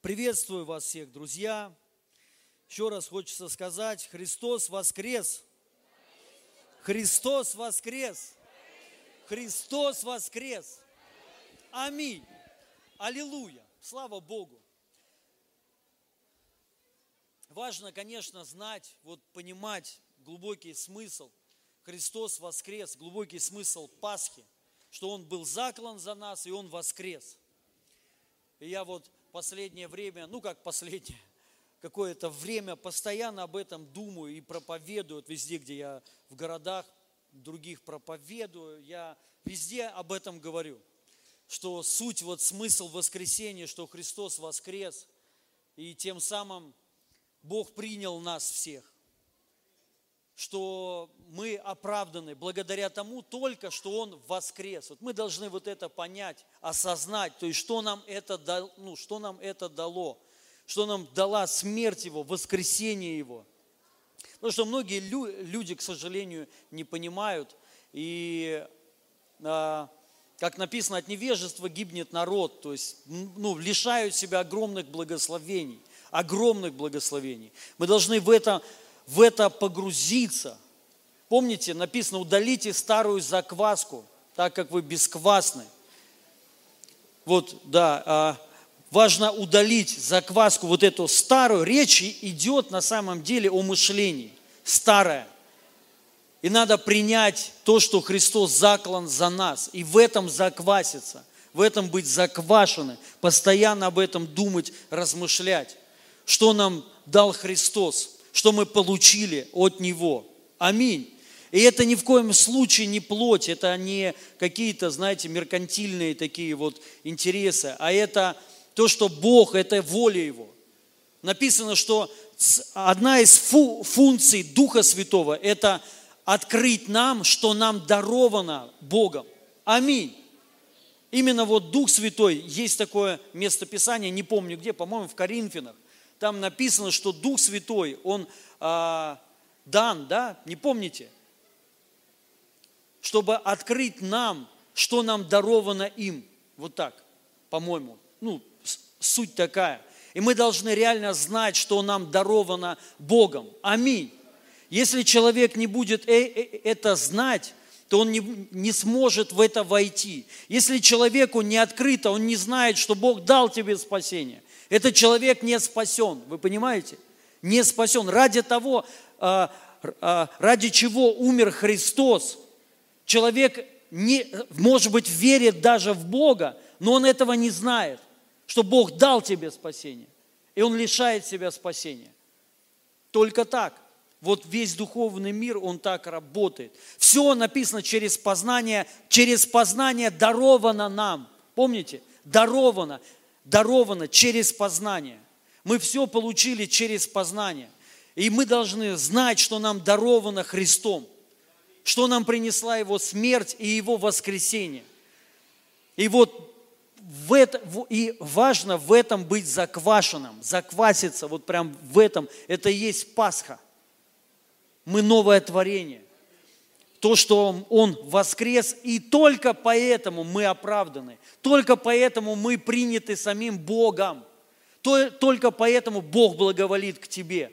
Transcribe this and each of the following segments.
Приветствую вас всех, друзья. Еще раз хочется сказать, Христос воскрес. Христос воскрес. Христос воскрес. Аминь. Аллилуйя. Слава Богу. Важно, конечно, знать, вот понимать глубокий смысл. Христос воскрес, глубокий смысл Пасхи, что Он был заклан за нас, и Он воскрес. И я вот последнее время, ну как последнее, какое-то время постоянно об этом думаю и проповедую. Вот везде, где я в городах других проповедую, я везде об этом говорю, что суть, вот смысл воскресения, что Христос воскрес, и тем самым Бог принял нас всех, что мы оправданы благодаря тому только, что Он воскрес. Вот мы должны вот это понять, осознать, то есть что нам это, дало, ну, что нам это дало, что нам дала смерть Его, воскресение Его. Потому что многие люди, к сожалению, не понимают, и а, как написано, от невежества гибнет народ, то есть ну, лишают себя огромных благословений, огромных благословений. Мы должны в это в это погрузиться. Помните, написано, удалите старую закваску, так как вы бесквасны. Вот, да, а, важно удалить закваску, вот эту старую. Речь идет на самом деле о мышлении, старое. И надо принять то, что Христос заклан за нас, и в этом закваситься, в этом быть заквашены, постоянно об этом думать, размышлять. Что нам дал Христос? Что мы получили от Него. Аминь. И это ни в коем случае не плоть, это не какие-то, знаете, меркантильные такие вот интересы, а это то, что Бог, это воля Его. Написано, что одна из фу- функций Духа Святого – это открыть нам, что нам даровано Богом. Аминь. Именно вот Дух Святой, есть такое местописание, не помню где, по-моему, в Коринфянах, там написано, что Дух Святой, Он а, дан, да, не помните? Чтобы открыть нам, что нам даровано им. Вот так, по-моему. Ну, суть такая. И мы должны реально знать, что нам даровано Богом. Аминь. Если человек не будет э, э, это знать, то он не, не сможет в это войти. Если человеку не открыто, он не знает, что Бог дал тебе спасение, этот человек не спасен, вы понимаете? Не спасен. Ради того, а, а, ради чего умер Христос, человек, не, может быть, верит даже в Бога, но он этого не знает, что Бог дал тебе спасение, и он лишает себя спасения. Только так. Вот весь духовный мир, он так работает. Все написано через познание, через познание даровано нам. Помните? Даровано даровано через познание. Мы все получили через познание. И мы должны знать, что нам даровано Христом, что нам принесла Его смерть и Его воскресение. И вот в это, и важно в этом быть заквашенным, закваситься, вот прям в этом, это и есть Пасха. Мы новое творение то, что Он воскрес, и только поэтому мы оправданы, только поэтому мы приняты самим Богом, только поэтому Бог благоволит к тебе,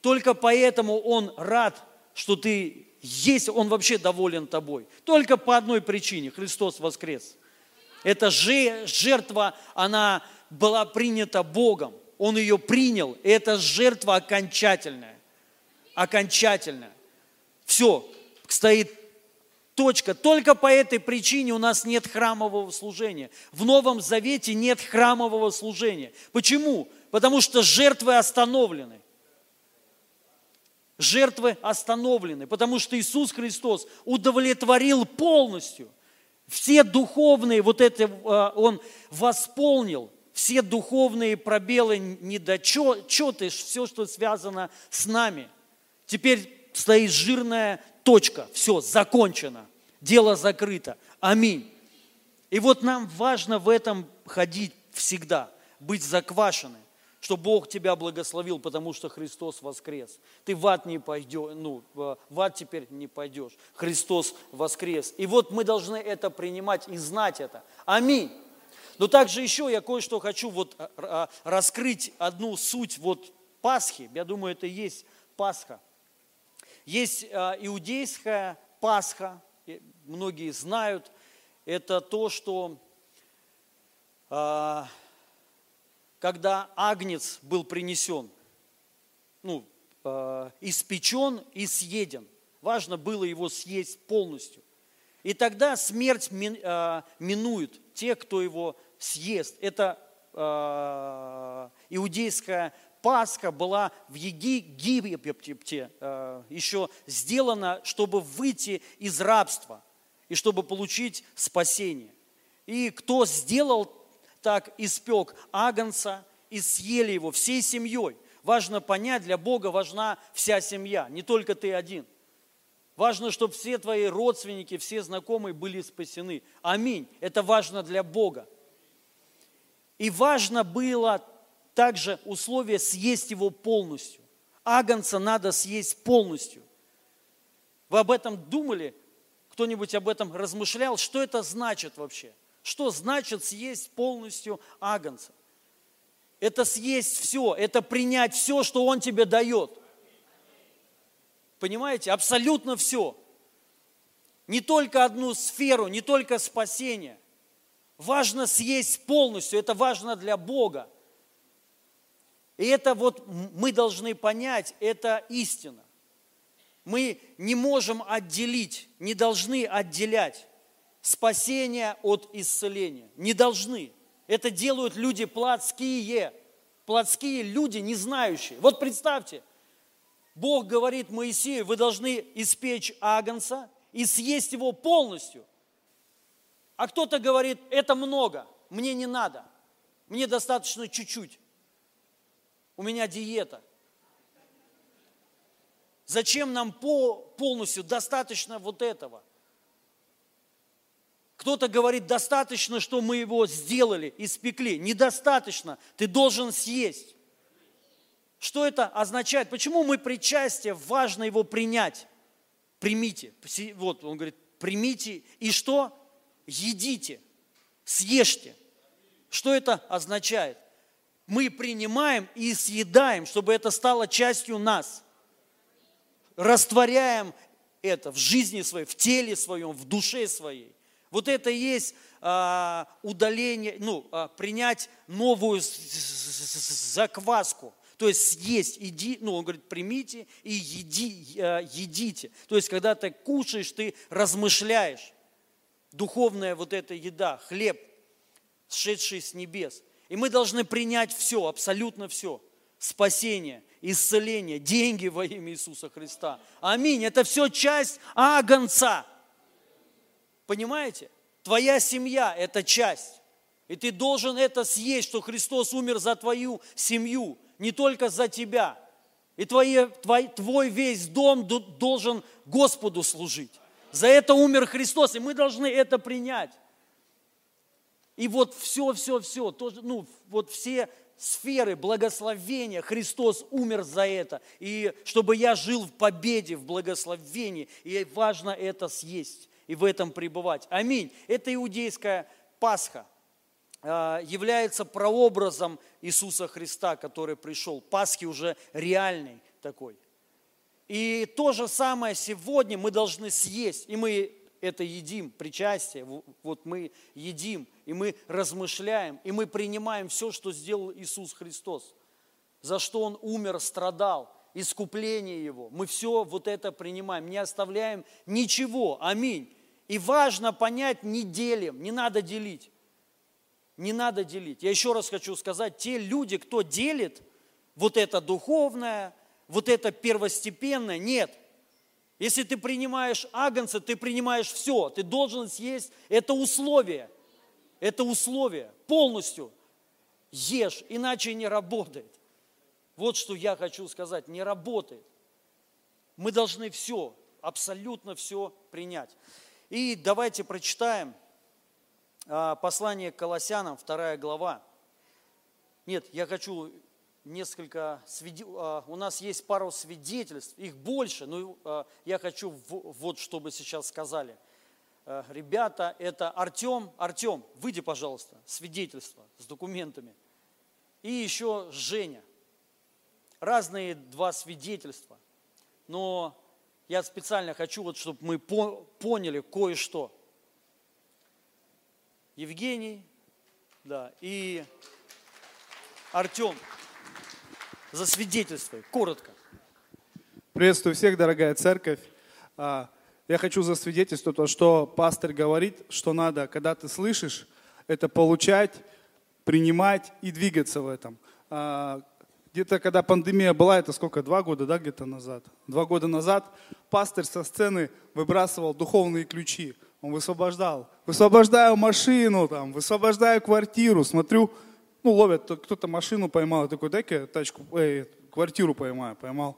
только поэтому Он рад, что ты есть, Он вообще доволен тобой. Только по одной причине – Христос воскрес. Эта жертва, она была принята Богом, Он ее принял, и эта жертва окончательная, окончательная. Все, стоит точка. Только по этой причине у нас нет храмового служения. В Новом Завете нет храмового служения. Почему? Потому что жертвы остановлены. Жертвы остановлены, потому что Иисус Христос удовлетворил полностью все духовные, вот это э, Он восполнил, все духовные пробелы, недочеты, все, что связано с нами. Теперь стоит жирная точка, все, закончено, дело закрыто. Аминь. И вот нам важно в этом ходить всегда, быть заквашены, что Бог тебя благословил, потому что Христос воскрес. Ты в ад не пойдешь, ну, в ад теперь не пойдешь. Христос воскрес. И вот мы должны это принимать и знать это. Аминь. Но также еще я кое-что хочу вот а, а, раскрыть одну суть вот Пасхи. Я думаю, это и есть Пасха. Есть а, иудейская Пасха, многие знают, это то, что когда агнец был принесен, ну, испечен и съеден, важно было его съесть полностью. И тогда смерть минует тех, кто его съест. Это э, иудейская Пасха была в Египте э, еще сделана, чтобы выйти из рабства и чтобы получить спасение. И кто сделал так, испек агнца и съели его всей семьей. Важно понять, для Бога важна вся семья, не только ты один. Важно, чтобы все твои родственники, все знакомые были спасены. Аминь. Это важно для Бога. И важно было также условие съесть его полностью. Агнца надо съесть полностью. Вы об этом думали? Кто-нибудь об этом размышлял? Что это значит вообще? Что значит съесть полностью агнца? Это съесть все, это принять все, что он тебе дает. Понимаете? Абсолютно все. Не только одну сферу, не только спасение – Важно съесть полностью, это важно для Бога. И это вот мы должны понять, это истина. Мы не можем отделить, не должны отделять спасение от исцеления. Не должны. Это делают люди плотские, плотские люди, не знающие. Вот представьте, Бог говорит Моисею, вы должны испечь агнца и съесть его полностью. А кто-то говорит, это много, мне не надо, мне достаточно чуть-чуть. У меня диета. Зачем нам по, полностью достаточно вот этого? Кто-то говорит, достаточно, что мы его сделали, испекли. Недостаточно, ты должен съесть. Что это означает? Почему мы причастие, важно его принять? Примите. Вот он говорит, примите. И что? едите, съешьте. Что это означает? Мы принимаем и съедаем, чтобы это стало частью нас. Растворяем это в жизни своей, в теле своем, в душе своей. Вот это и есть а, удаление, ну, а, принять новую закваску. То есть съесть, иди, ну, он говорит, примите и еди, а, едите. То есть, когда ты кушаешь, ты размышляешь духовная вот эта еда, хлеб, сшедший с небес. И мы должны принять все, абсолютно все. Спасение, исцеление, деньги во имя Иисуса Христа. Аминь. Это все часть агнца. Понимаете? Твоя семья – это часть. И ты должен это съесть, что Христос умер за твою семью, не только за тебя. И твой, твой, твой весь дом должен Господу служить. За это умер Христос, и мы должны это принять. И вот все, все, все, тоже, ну, вот все сферы благословения, Христос умер за это. И чтобы я жил в победе, в благословении, и важно это съесть и в этом пребывать. Аминь. Это иудейская Пасха а, является прообразом Иисуса Христа, который пришел. Пасхи уже реальный такой – и то же самое сегодня мы должны съесть, и мы это едим, причастие, вот мы едим, и мы размышляем, и мы принимаем все, что сделал Иисус Христос, за что Он умер, страдал, искупление Его. Мы все вот это принимаем, не оставляем ничего. Аминь. И важно понять, не делим, не надо делить. Не надо делить. Я еще раз хочу сказать, те люди, кто делит вот это духовное, вот это первостепенное. Нет. Если ты принимаешь агнца, ты принимаешь все. Ты должен съесть. Это условие. Это условие. Полностью. Ешь, иначе не работает. Вот что я хочу сказать. Не работает. Мы должны все, абсолютно все принять. И давайте прочитаем а, послание к Колоссянам, вторая глава. Нет, я хочу несколько, а, у нас есть пару свидетельств, их больше, но а, я хочу вот, чтобы сейчас сказали. э, ребята, это Артем. Артем, выйди, пожалуйста, свидетельство с документами. И еще Женя. Разные два свидетельства. Но я специально хочу, вот, чтобы мы поняли кое-что. Евгений, да, и Артем, засвидетельствуй, коротко. Приветствую всех, дорогая церковь. А, я хочу засвидетельствовать то, что пастор говорит, что надо, когда ты слышишь, это получать, принимать и двигаться в этом. А, где-то, когда пандемия была, это сколько, два года, да, где-то назад? Два года назад пастор со сцены выбрасывал духовные ключи. Он высвобождал. Высвобождаю машину, там, высвобождаю квартиру. Смотрю, ну, ловят, кто-то машину поймал. Я такой, дай-ка тачку, эй, квартиру поймаю, поймал.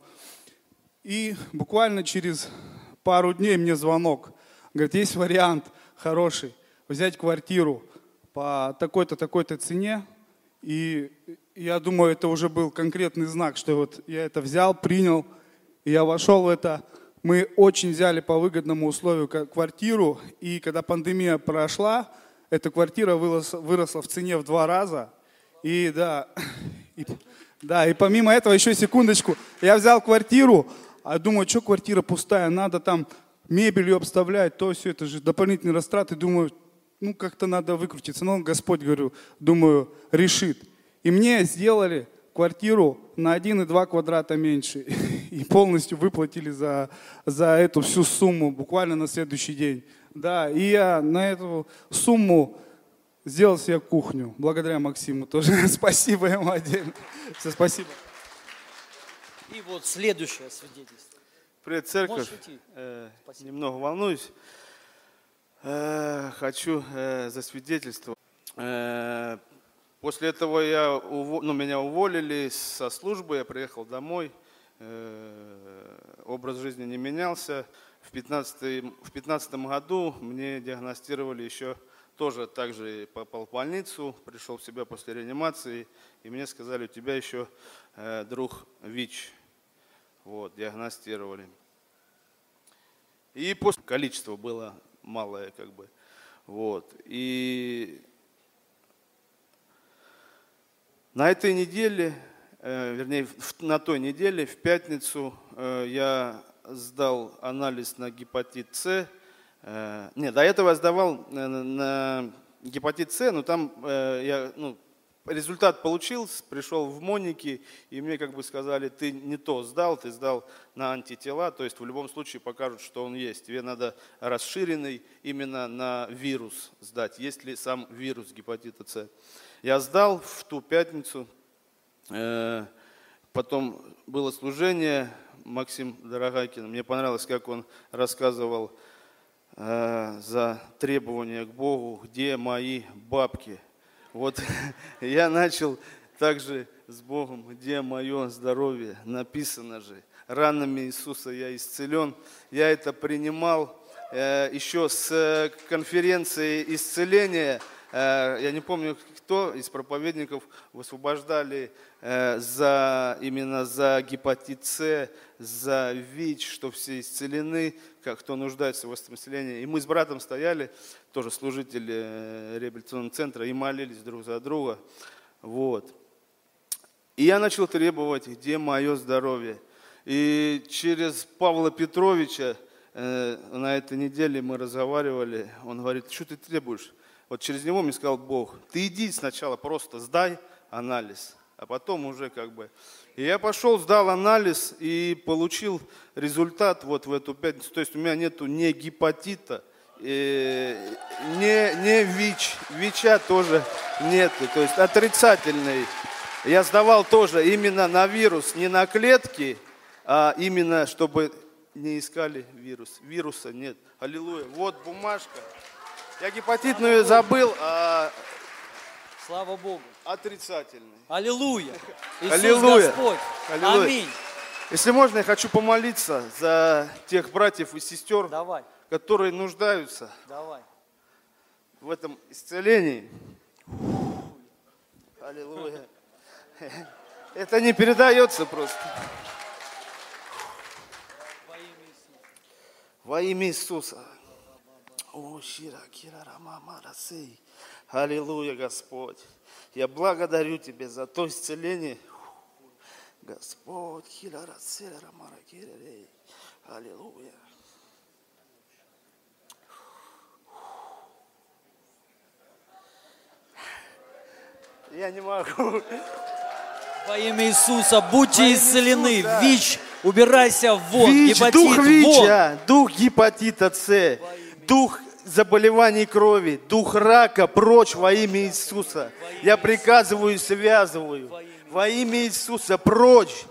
И буквально через пару дней мне звонок. Говорит, есть вариант хороший, взять квартиру по такой-то, такой-то цене. И я думаю, это уже был конкретный знак, что вот я это взял, принял, и я вошел в это. Мы очень взяли по выгодному условию квартиру, и когда пандемия прошла, эта квартира выросла, в цене в два раза. И да, и, да, и помимо этого, еще секундочку, я взял квартиру, а думаю, что квартира пустая, надо там мебелью обставлять, то все, это же дополнительные растраты. Думаю, ну как-то надо выкрутиться. Но Господь, говорю, думаю, решит. И мне сделали квартиру на 1,2 квадрата меньше. И полностью выплатили за, за эту всю сумму буквально на следующий день. Да, и я на эту сумму сделал себе кухню. Благодаря Максиму тоже. Спасибо ему отдельно. Все, спасибо. И вот следующее свидетельство. Привет, церковь. Э, немного волнуюсь. Э, хочу э, засвидетельствовать. Э, после этого я, ну, меня уволили со службы, я приехал домой. Э, образ жизни не менялся. В 2015 в 15 году мне диагностировали еще тоже также попал в больницу, пришел в себя после реанимации, и мне сказали, у тебя еще э, друг ВИЧ вот, диагностировали. И после количество было малое, как бы, вот. И на этой неделе, э, вернее, на той неделе, в пятницу, э, я сдал анализ на гепатит С. Э, не, до этого я сдавал на гепатит С, но там я, ну, результат получил, пришел в Моники, и мне как бы сказали, ты не то сдал, ты сдал на антитела, то есть в любом случае покажут, что он есть. Тебе надо расширенный именно на вирус сдать, есть ли сам вирус гепатита С. Я сдал в ту пятницу, э, потом было служение, Максим Дорогайкин, мне понравилось, как он рассказывал э, за требования к Богу, где мои бабки – вот я начал также с Богом, где мое здоровье, написано же, ранами Иисуса я исцелен. Я это принимал э, еще с конференции исцеления. Э, я не помню, кто из проповедников высвобождали э, за, именно за гепатит С, за ВИЧ, что все исцелены, кто нуждается в исцелении. И мы с братом стояли, тоже служители э, реабилитационного центра, и молились друг за друга. Вот. И я начал требовать, где мое здоровье. И через Павла Петровича э, на этой неделе мы разговаривали, он говорит, что ты требуешь? Вот через него мне сказал Бог, ты иди сначала просто сдай анализ, а потом уже как бы... И я пошел, сдал анализ и получил результат вот в эту пятницу. То есть у меня нету ни гепатита, э, не, не ВИЧ, ВИЧа тоже нет, то есть отрицательный. Я сдавал тоже именно на вирус, не на клетки, а именно, чтобы не искали вирус. Вируса нет. Аллилуйя. Вот бумажка. Я гепатитную забыл, а Слава Богу. Отрицательный. Аллилуйя. Иисус Аллилуйя. Господь. Аллилуйя. Аминь. Если можно, я хочу помолиться за тех братьев и сестер, Давай которые нуждаются Давай. в этом исцелении. Аллилуйя. Это не передается просто. Во имя Иисуса. О. Аллилуйя, Господь. Я благодарю Тебя за то исцеление. Господь. Аллилуйя. Я не могу. Во имя Иисуса будьте Во исцелены. Иисуса. ВИЧ, убирайся вон. ВИЧ, Гепатит, дух вон. ВИЧа, дух гепатита С, дух заболеваний крови, дух рака, прочь во имя Иисуса. Я приказываю и связываю. Во имя Иисуса, прочь.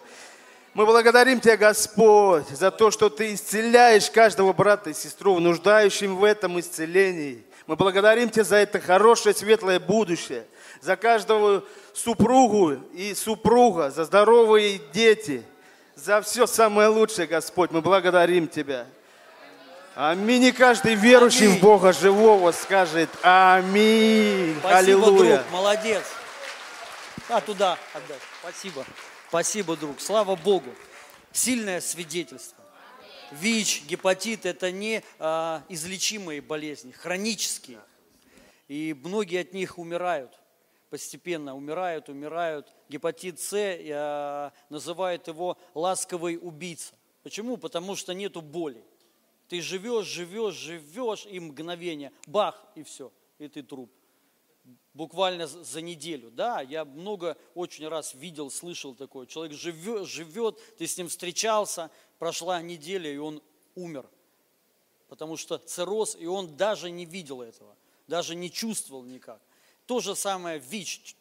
Мы благодарим Тебя, Господь, за то, что Ты исцеляешь каждого брата и сестру, нуждающим в этом исцелении. Мы благодарим Тебя за это хорошее, светлое будущее, за каждого супругу и супруга, за здоровые дети, за все самое лучшее, Господь. Мы благодарим Тебя. Аминь. И каждый верующий Аминь. в Бога живого скажет Аминь. Спасибо, Аллилуйя. друг, молодец. А, туда отдай. Спасибо. Спасибо, друг. Слава Богу. Сильное свидетельство. ВИЧ, гепатит – это не а, излечимые болезни, хронические. И многие от них умирают, постепенно умирают, умирают. Гепатит С а, называют его ласковый убийца. Почему? Потому что нету боли. Ты живешь, живешь, живешь, и мгновение, бах, и все, и ты труп буквально за неделю. Да, я много очень раз видел, слышал такое. Человек живет, живет, ты с ним встречался, прошла неделя, и он умер. Потому что цирроз, и он даже не видел этого, даже не чувствовал никак. То же самое ВИЧ.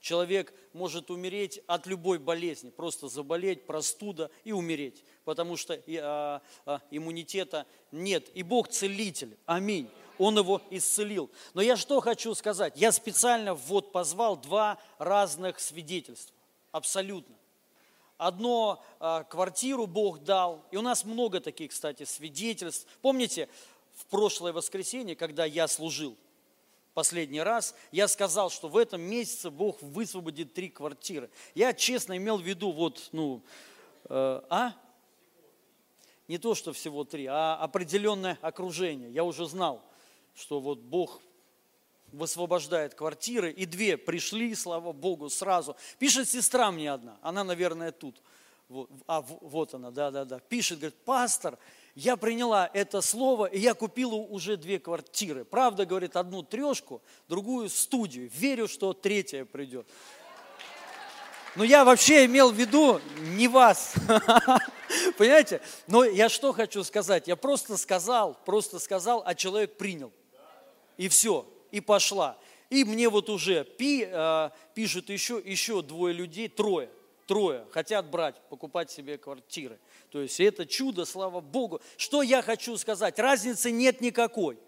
Человек может умереть от любой болезни, просто заболеть, простуда и умереть, потому что а, а, иммунитета нет. И Бог целитель. Аминь. Он его исцелил. Но я что хочу сказать? Я специально вот позвал два разных свидетельства. Абсолютно. Одно а, квартиру Бог дал, и у нас много таких, кстати, свидетельств. Помните, в прошлое воскресенье, когда я служил, последний раз, я сказал, что в этом месяце Бог высвободит три квартиры. Я честно имел в виду, вот, ну, э, а? Не то, что всего три, а определенное окружение. Я уже знал, что вот Бог высвобождает квартиры, и две пришли, слава Богу, сразу. Пишет сестра мне одна, она, наверное, тут. Вот, а, вот она, да-да-да. Пишет, говорит, пастор, я приняла это слово, и я купила уже две квартиры. Правда, говорит, одну трешку, другую студию. Верю, что третья придет. Но я вообще имел в виду не вас. Понимаете? Но я что хочу сказать? Я просто сказал, просто сказал, а человек принял. И все, и пошла. И мне вот уже пи, э, пишут еще, еще двое людей, трое, трое, хотят брать, покупать себе квартиры. То есть это чудо, слава Богу. Что я хочу сказать? Разницы нет никакой.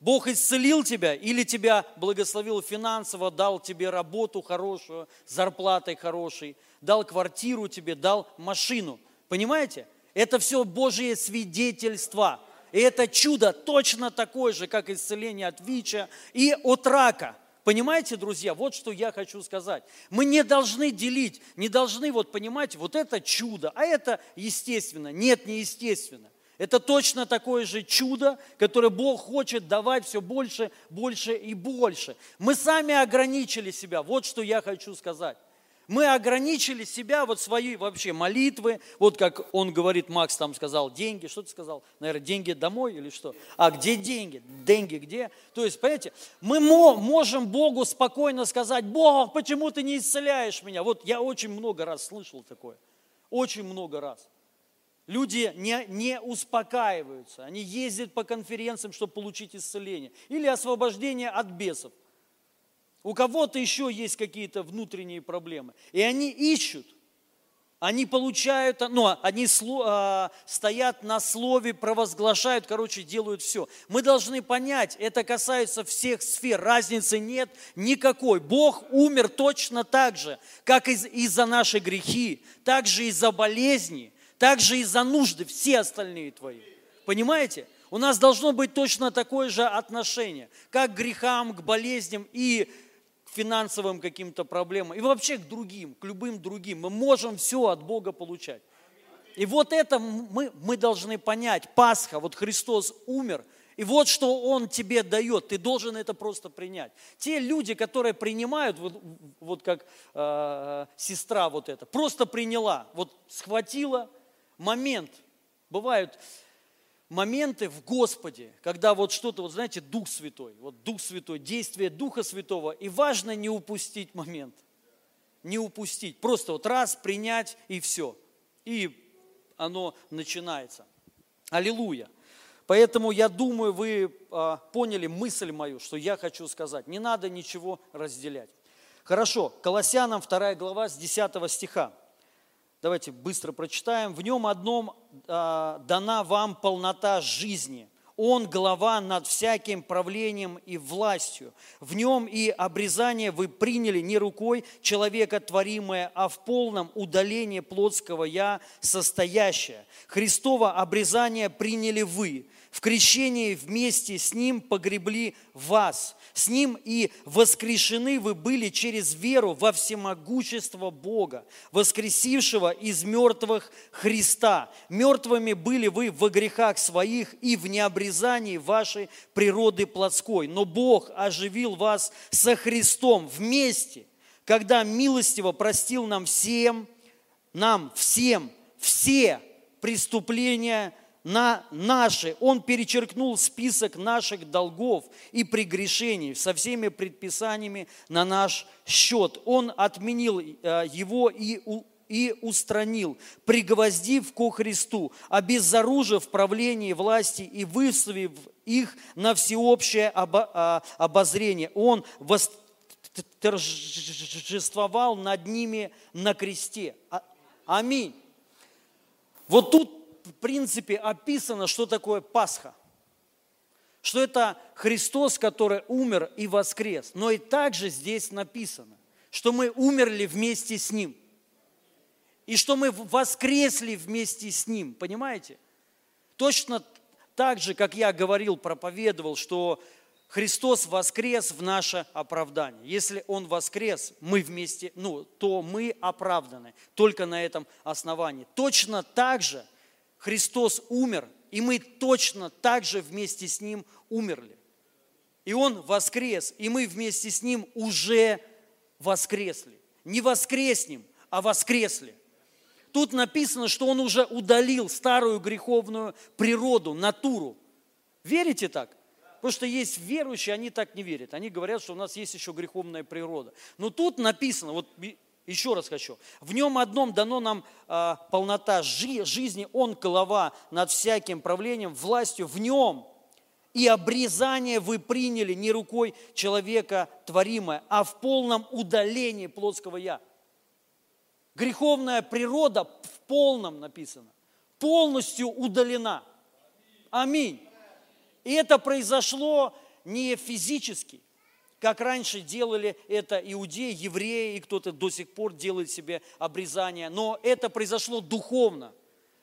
Бог исцелил тебя или тебя благословил финансово, дал тебе работу хорошую, зарплатой хорошей, дал квартиру тебе, дал машину. Понимаете? Это все Божие свидетельства. И это чудо точно такое же, как исцеление от ВИЧа и от рака. Понимаете, друзья, вот что я хочу сказать. Мы не должны делить, не должны вот понимать, вот это чудо, а это естественно. Нет, не естественно. Это точно такое же чудо, которое Бог хочет давать все больше, больше и больше. Мы сами ограничили себя. Вот что я хочу сказать. Мы ограничили себя, вот свои вообще молитвы, вот как он говорит, Макс там сказал, деньги, что ты сказал? Наверное, деньги домой или что? А где деньги? Деньги где? То есть, понимаете, мы мо- можем Богу спокойно сказать, Бог, почему ты не исцеляешь меня? Вот я очень много раз слышал такое, очень много раз. Люди не, не успокаиваются, они ездят по конференциям, чтобы получить исцеление или освобождение от бесов. У кого-то еще есть какие-то внутренние проблемы. И они ищут, они получают, ну, они сло- а, стоят на слове, провозглашают, короче, делают все. Мы должны понять, это касается всех сфер, разницы нет никакой. Бог умер точно так же, как из- из-за наши грехи, так же из-за болезни, так же из-за нужды, все остальные твои. Понимаете? У нас должно быть точно такое же отношение, как к грехам, к болезням и финансовым каким-то проблемам, и вообще к другим, к любым другим. Мы можем все от Бога получать. И вот это мы, мы должны понять. Пасха, вот Христос умер, И вот что Он тебе дает, ты должен это просто принять. Те люди, которые принимают, вот, вот как э, сестра вот эта, просто приняла, вот схватила момент. Бывают моменты в Господе, когда вот что-то, вот знаете, Дух Святой, вот Дух Святой, действие Духа Святого, и важно не упустить момент, не упустить, просто вот раз принять и все, и оно начинается. Аллилуйя. Поэтому я думаю, вы а, поняли мысль мою, что я хочу сказать. Не надо ничего разделять. Хорошо, Колоссянам 2 глава с 10 стиха. Давайте быстро прочитаем. В нем одном а, дана вам полнота жизни. Он глава над всяким правлением и властью. В нем и обрезание вы приняли не рукой человека творимое, а в полном удалении плотского «я» состоящее. Христово обрезание приняли вы, в крещении вместе с Ним погребли вас. С Ним и воскрешены вы были через веру во всемогущество Бога, воскресившего из мертвых Христа. Мертвыми были вы во грехах своих и в необрезании вашей природы плотской. Но Бог оживил вас со Христом вместе, когда милостиво простил нам всем, нам всем, все преступления – на наши. Он перечеркнул список наших долгов и прегрешений со всеми предписаниями на наш счет. Он отменил э, его и и устранил, пригвоздив ко Христу, обезоружив правление власти и выставив их на всеобщее а, обозрение. Он восторжествовал над ними на кресте. А, аминь. Вот тут принципе описано, что такое Пасха. Что это Христос, который умер и воскрес. Но и также здесь написано, что мы умерли вместе с Ним. И что мы воскресли вместе с Ним. Понимаете? Точно так же, как я говорил, проповедовал, что Христос воскрес в наше оправдание. Если Он воскрес, мы вместе, ну, то мы оправданы только на этом основании. Точно так же – Христос умер, и мы точно так же вместе с Ним умерли. И Он воскрес, и мы вместе с Ним уже воскресли. Не воскреснем, а воскресли. Тут написано, что Он уже удалил старую греховную природу, натуру. Верите так? Потому что есть верующие, они так не верят. Они говорят, что у нас есть еще греховная природа. Но тут написано, вот еще раз хочу. В нем одном дано нам а, полнота жи, жизни. Он голова над всяким правлением, властью. В нем и обрезание вы приняли не рукой человека творимое, а в полном удалении плотского «я». Греховная природа в полном написано, полностью удалена. Аминь. И это произошло не физически, как раньше делали это иудеи, евреи, и кто-то до сих пор делает себе обрезание. Но это произошло духовно.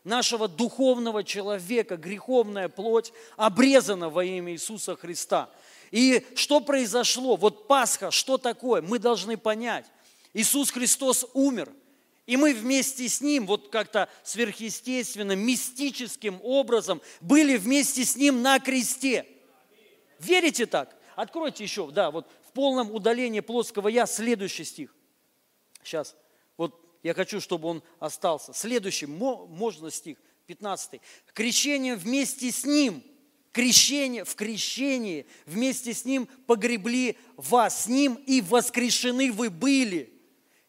Нашего духовного человека, греховная плоть, обрезана во имя Иисуса Христа. И что произошло? Вот Пасха, что такое? Мы должны понять. Иисус Христос умер, и мы вместе с Ним, вот как-то сверхъестественным, мистическим образом, были вместе с Ним на кресте. Верите так? Откройте еще, да, вот в полном удалении плоского «я» следующий стих. Сейчас, вот я хочу, чтобы он остался. Следующий, можно стих, 15. Крещение вместе с ним, крещение, в крещении вместе с ним погребли вас, с ним и воскрешены вы были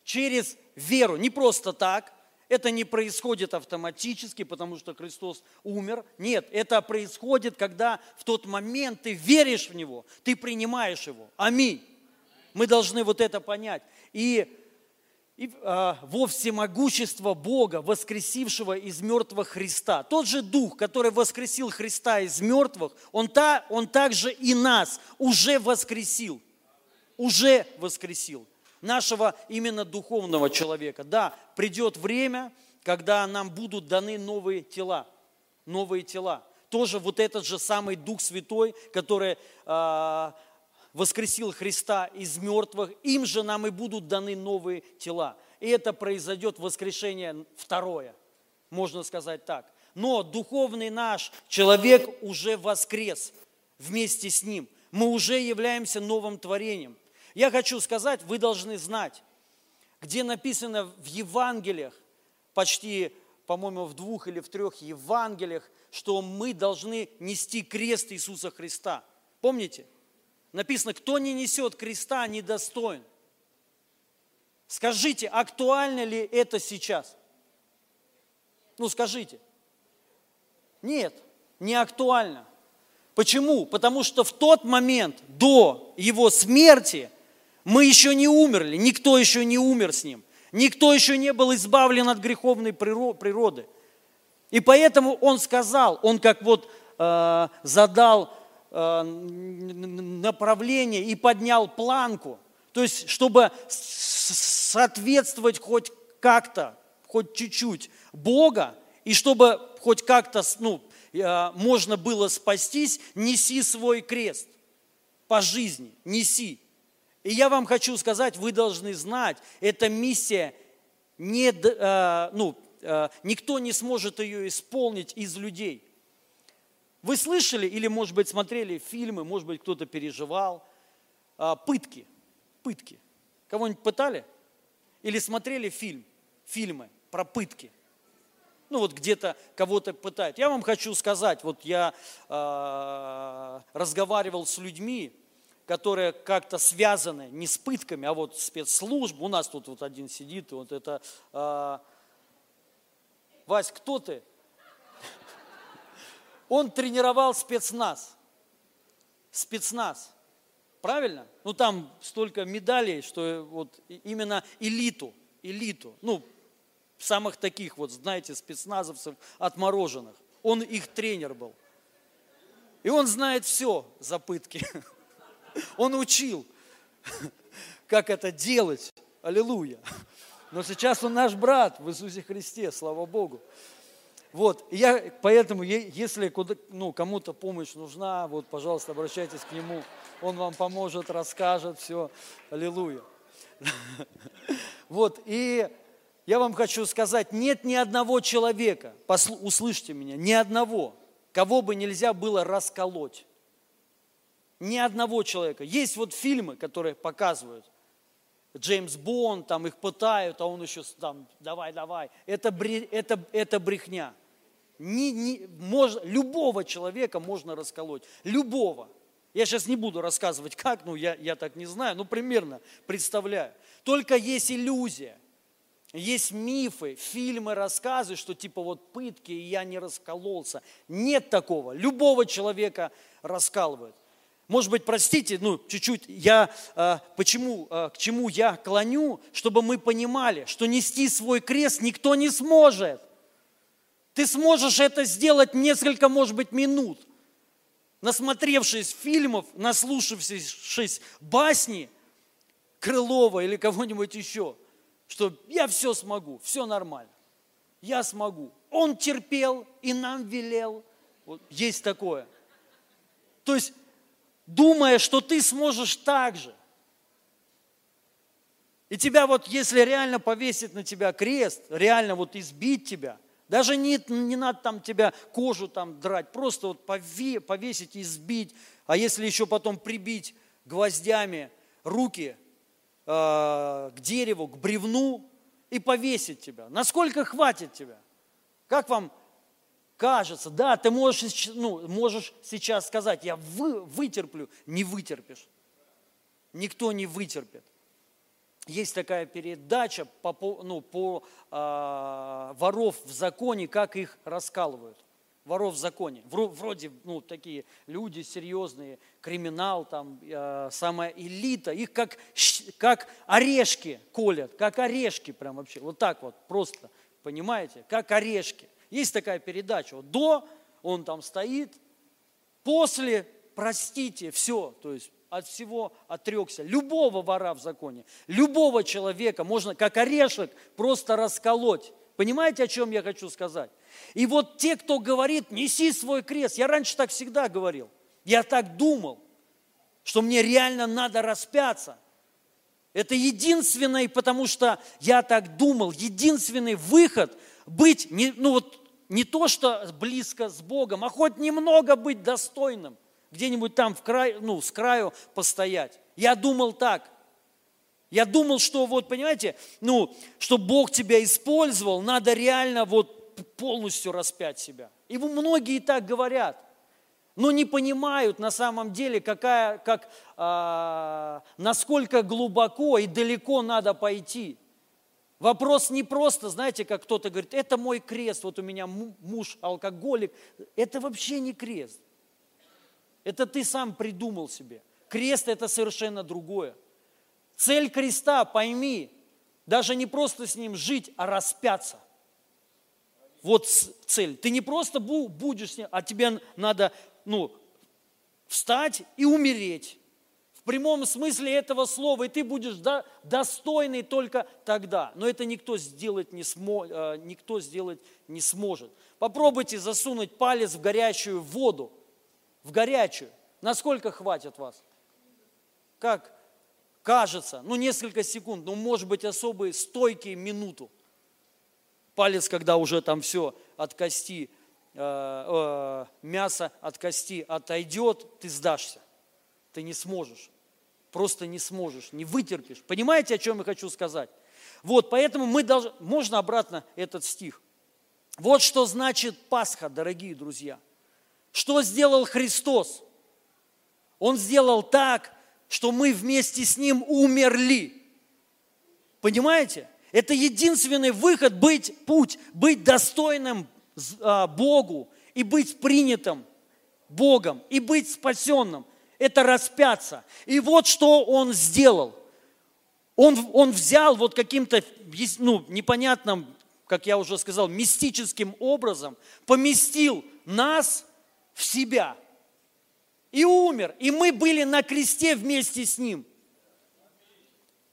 через веру. Не просто так, это не происходит автоматически, потому что Христос умер. Нет, это происходит, когда в тот момент ты веришь в Него, ты принимаешь Его. Аминь. Мы должны вот это понять. И, и а, во всемогущество Бога, воскресившего из мертвых Христа. Тот же Дух, который воскресил Христа из мертвых, Он, та, он также и нас уже воскресил. Уже воскресил нашего именно духовного человека. Да, придет время, когда нам будут даны новые тела, новые тела. Тоже вот этот же самый Дух Святой, который э, воскресил Христа из мертвых, им же нам и будут даны новые тела. И это произойдет воскрешение второе, можно сказать так. Но духовный наш человек уже воскрес. вместе с Ним. Мы уже являемся новым творением. Я хочу сказать, вы должны знать, где написано в Евангелиях, почти, по-моему, в двух или в трех Евангелиях, что мы должны нести крест Иисуса Христа. Помните? Написано, кто не несет креста, недостоин. Скажите, актуально ли это сейчас? Ну, скажите. Нет, не актуально. Почему? Потому что в тот момент, до его смерти, мы еще не умерли, никто еще не умер с ним, никто еще не был избавлен от греховной природы. И поэтому он сказал, он как вот э, задал э, направление и поднял планку, то есть чтобы соответствовать хоть как-то, хоть чуть-чуть Бога, и чтобы хоть как-то ну, э, можно было спастись, неси свой крест по жизни, неси. И я вам хочу сказать, вы должны знать, эта миссия, не, э, ну, э, никто не сможет ее исполнить из людей. Вы слышали или, может быть, смотрели фильмы, может быть, кто-то переживал, э, пытки, пытки. Кого-нибудь пытали? Или смотрели фильм, фильмы про пытки? Ну вот где-то кого-то пытают. Я вам хочу сказать, вот я э, разговаривал с людьми, которые как-то связаны не с пытками, а вот спецслужб. У нас тут вот один сидит, вот это... Э, Вась, кто ты? Он тренировал спецназ. Спецназ. Правильно? Ну там столько медалей, что вот именно элиту, элиту, ну самых таких вот, знаете, спецназовцев отмороженных. Он их тренер был. И он знает все за пытки. Он учил, как это делать. Аллилуйя. Но сейчас он наш брат в Иисусе Христе, слава Богу. Вот, я, поэтому, если ну, кому-то помощь нужна, вот, пожалуйста, обращайтесь к нему, он вам поможет, расскажет, все, аллилуйя. Вот, и я вам хочу сказать, нет ни одного человека, услышьте меня, ни одного, кого бы нельзя было расколоть ни одного человека. Есть вот фильмы, которые показывают. Джеймс Бонд, там их пытают, а он еще там, давай, давай. Это, это, это брехня. Не, не, можно, любого человека можно расколоть. Любого. Я сейчас не буду рассказывать, как, ну я, я так не знаю, но примерно представляю. Только есть иллюзия. Есть мифы, фильмы, рассказы, что типа вот пытки, и я не раскололся. Нет такого. Любого человека раскалывают. Может быть, простите, ну, чуть-чуть, я, э, почему, э, к чему я клоню, чтобы мы понимали, что нести свой крест никто не сможет. Ты сможешь это сделать несколько, может быть, минут. Насмотревшись фильмов, наслушавшись басни Крылова или кого-нибудь еще, что я все смогу, все нормально, я смогу. Он терпел и нам велел. Вот есть такое. То есть думая, что ты сможешь так же. И тебя вот, если реально повесить на тебя крест, реально вот избить тебя, даже не, не надо там тебя кожу там драть, просто вот повесить и избить, а если еще потом прибить гвоздями руки э, к дереву, к бревну и повесить тебя. Насколько хватит тебя? Как вам кажется, да, ты можешь, ну, можешь сейчас сказать, я вы, вытерплю, не вытерпишь. Никто не вытерпит. Есть такая передача по, ну, по э, воров в законе, как их раскалывают. Воров в законе. Вроде ну, такие люди серьезные, криминал, там, э, самая элита. Их как, как орешки колят, как орешки прям вообще. Вот так вот просто, понимаете? Как орешки. Есть такая передача. Вот до он там стоит, после простите, все, то есть от всего отрекся. Любого вора в законе, любого человека можно как орешек просто расколоть. Понимаете, о чем я хочу сказать? И вот те, кто говорит, неси свой крест, я раньше так всегда говорил, я так думал, что мне реально надо распяться. Это единственный, потому что я так думал, единственный выход быть, не, ну вот не то, что близко с Богом, а хоть немного быть достойным где-нибудь там в край, ну, с краю постоять. Я думал так. Я думал, что вот, понимаете, ну, что Бог тебя использовал, надо реально вот полностью распять себя. И многие так говорят, но не понимают на самом деле, какая, как, а, насколько глубоко и далеко надо пойти. Вопрос не просто, знаете, как кто-то говорит, это мой крест, вот у меня муж алкоголик. Это вообще не крест. Это ты сам придумал себе. Крест – это совершенно другое. Цель креста, пойми, даже не просто с ним жить, а распяться. Вот цель. Ты не просто будешь с ним, а тебе надо ну, встать и умереть. Прямом смысле этого слова. И ты будешь до, достойный только тогда. Но это никто сделать, не смо, э, никто сделать не сможет. Попробуйте засунуть палец в горячую воду. В горячую. Насколько хватит вас? Как? кажется, ну несколько секунд, ну может быть особые стойкие минуту. Палец, когда уже там все от кости, э, э, мясо от кости отойдет, ты сдашься. Ты не сможешь. Просто не сможешь, не вытерпишь. Понимаете, о чем я хочу сказать? Вот, поэтому мы должны, можно обратно этот стих. Вот что значит Пасха, дорогие друзья. Что сделал Христос? Он сделал так, что мы вместе с Ним умерли. Понимаете? Это единственный выход, быть путь, быть достойным а, Богу и быть принятым Богом, и быть спасенным. Это распяться. И вот что Он сделал. Он, он взял вот каким-то ну, непонятным, как я уже сказал, мистическим образом, поместил нас в себя – и умер. И мы были на кресте вместе с Ним.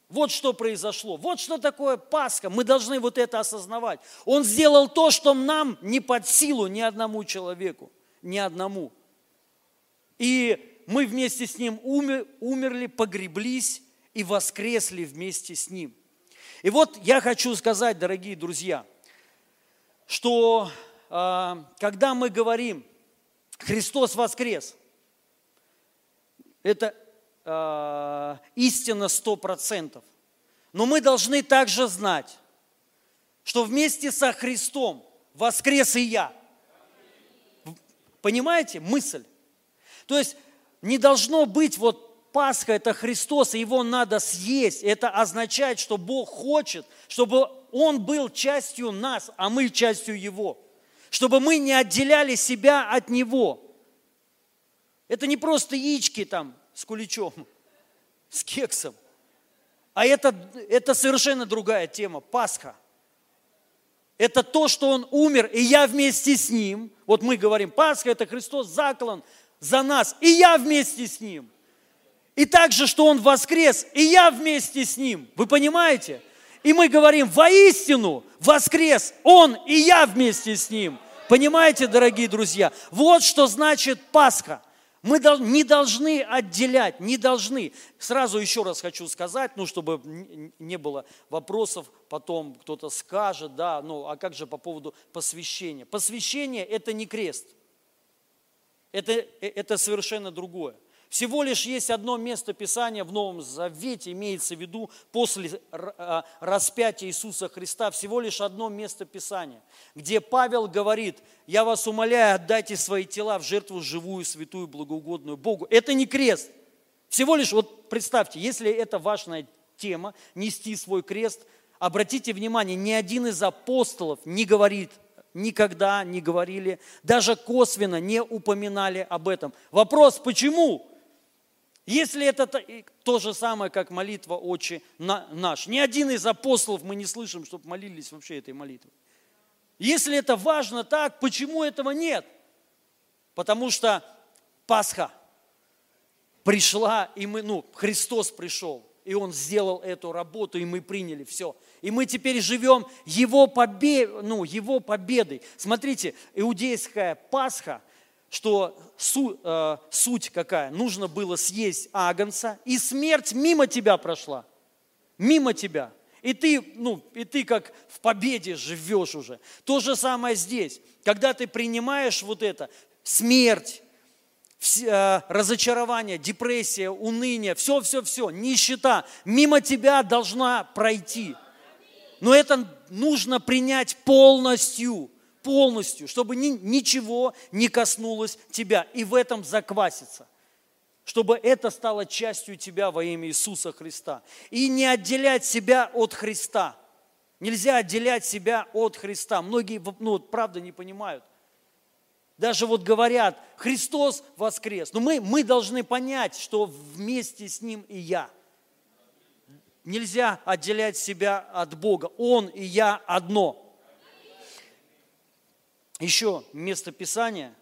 Вот что произошло. Вот что такое Пасха. Мы должны вот это осознавать. Он сделал то, что нам не под силу ни одному человеку. Ни одному. И мы вместе с Ним умер, умерли, погреблись и воскресли вместе с Ним. И вот я хочу сказать, дорогие друзья, что э, когда мы говорим «Христос воскрес», это э, истина сто процентов. Но мы должны также знать, что вместе со Христом воскрес и я. Понимаете мысль? То есть не должно быть вот Пасха – это Христос, и его надо съесть. Это означает, что Бог хочет, чтобы Он был частью нас, а мы частью Его. Чтобы мы не отделяли себя от Него. Это не просто яички там с куличом, с кексом. А это, это совершенно другая тема, Пасха. Это то, что Он умер, и я вместе с Ним. Вот мы говорим, Пасха – это Христос заклан за нас, и я вместе с Ним. И также, что Он воскрес, и я вместе с Ним. Вы понимаете? И мы говорим, воистину воскрес Он, и я вместе с Ним. Понимаете, дорогие друзья? Вот что значит Пасха – мы не должны отделять, не должны. Сразу еще раз хочу сказать, ну, чтобы не было вопросов, потом кто-то скажет, да, ну, а как же по поводу посвящения? Посвящение – это не крест. Это, э, это совершенно другое. Всего лишь есть одно место Писания в Новом Завете, имеется в виду после а, распятия Иисуса Христа, всего лишь одно место Писания, где Павел говорит, я вас умоляю, отдайте свои тела в жертву живую, святую, благоугодную Богу. Это не крест. Всего лишь, вот представьте, если это важная тема, нести свой крест, обратите внимание, ни один из апостолов не говорит, никогда не говорили, даже косвенно не упоминали об этом. Вопрос, почему? Если это то же самое, как молитва «Отче наш». Ни один из апостолов мы не слышим, чтобы молились вообще этой молитвой. Если это важно так, почему этого нет? Потому что Пасха пришла, и мы, ну, Христос пришел, и Он сделал эту работу, и мы приняли все. И мы теперь живем Его, побе, ну, его победой. Смотрите, иудейская Пасха – что су, э, суть какая? Нужно было съесть агнца, и смерть мимо тебя прошла. Мимо тебя. И ты, ну, и ты как в победе живешь уже. То же самое здесь. Когда ты принимаешь вот это, смерть, разочарование, депрессия, уныние, все-все-все, нищета мимо тебя должна пройти. Но это нужно принять полностью, полностью, чтобы ни, ничего не коснулось тебя. И в этом закваситься чтобы это стало частью тебя во имя Иисуса Христа. И не отделять себя от Христа. Нельзя отделять себя от Христа. Многие, ну, правда, не понимают. Даже вот говорят, Христос воскрес. Но мы, мы должны понять, что вместе с Ним и я. Нельзя отделять себя от Бога. Он и я одно. Еще место Писания.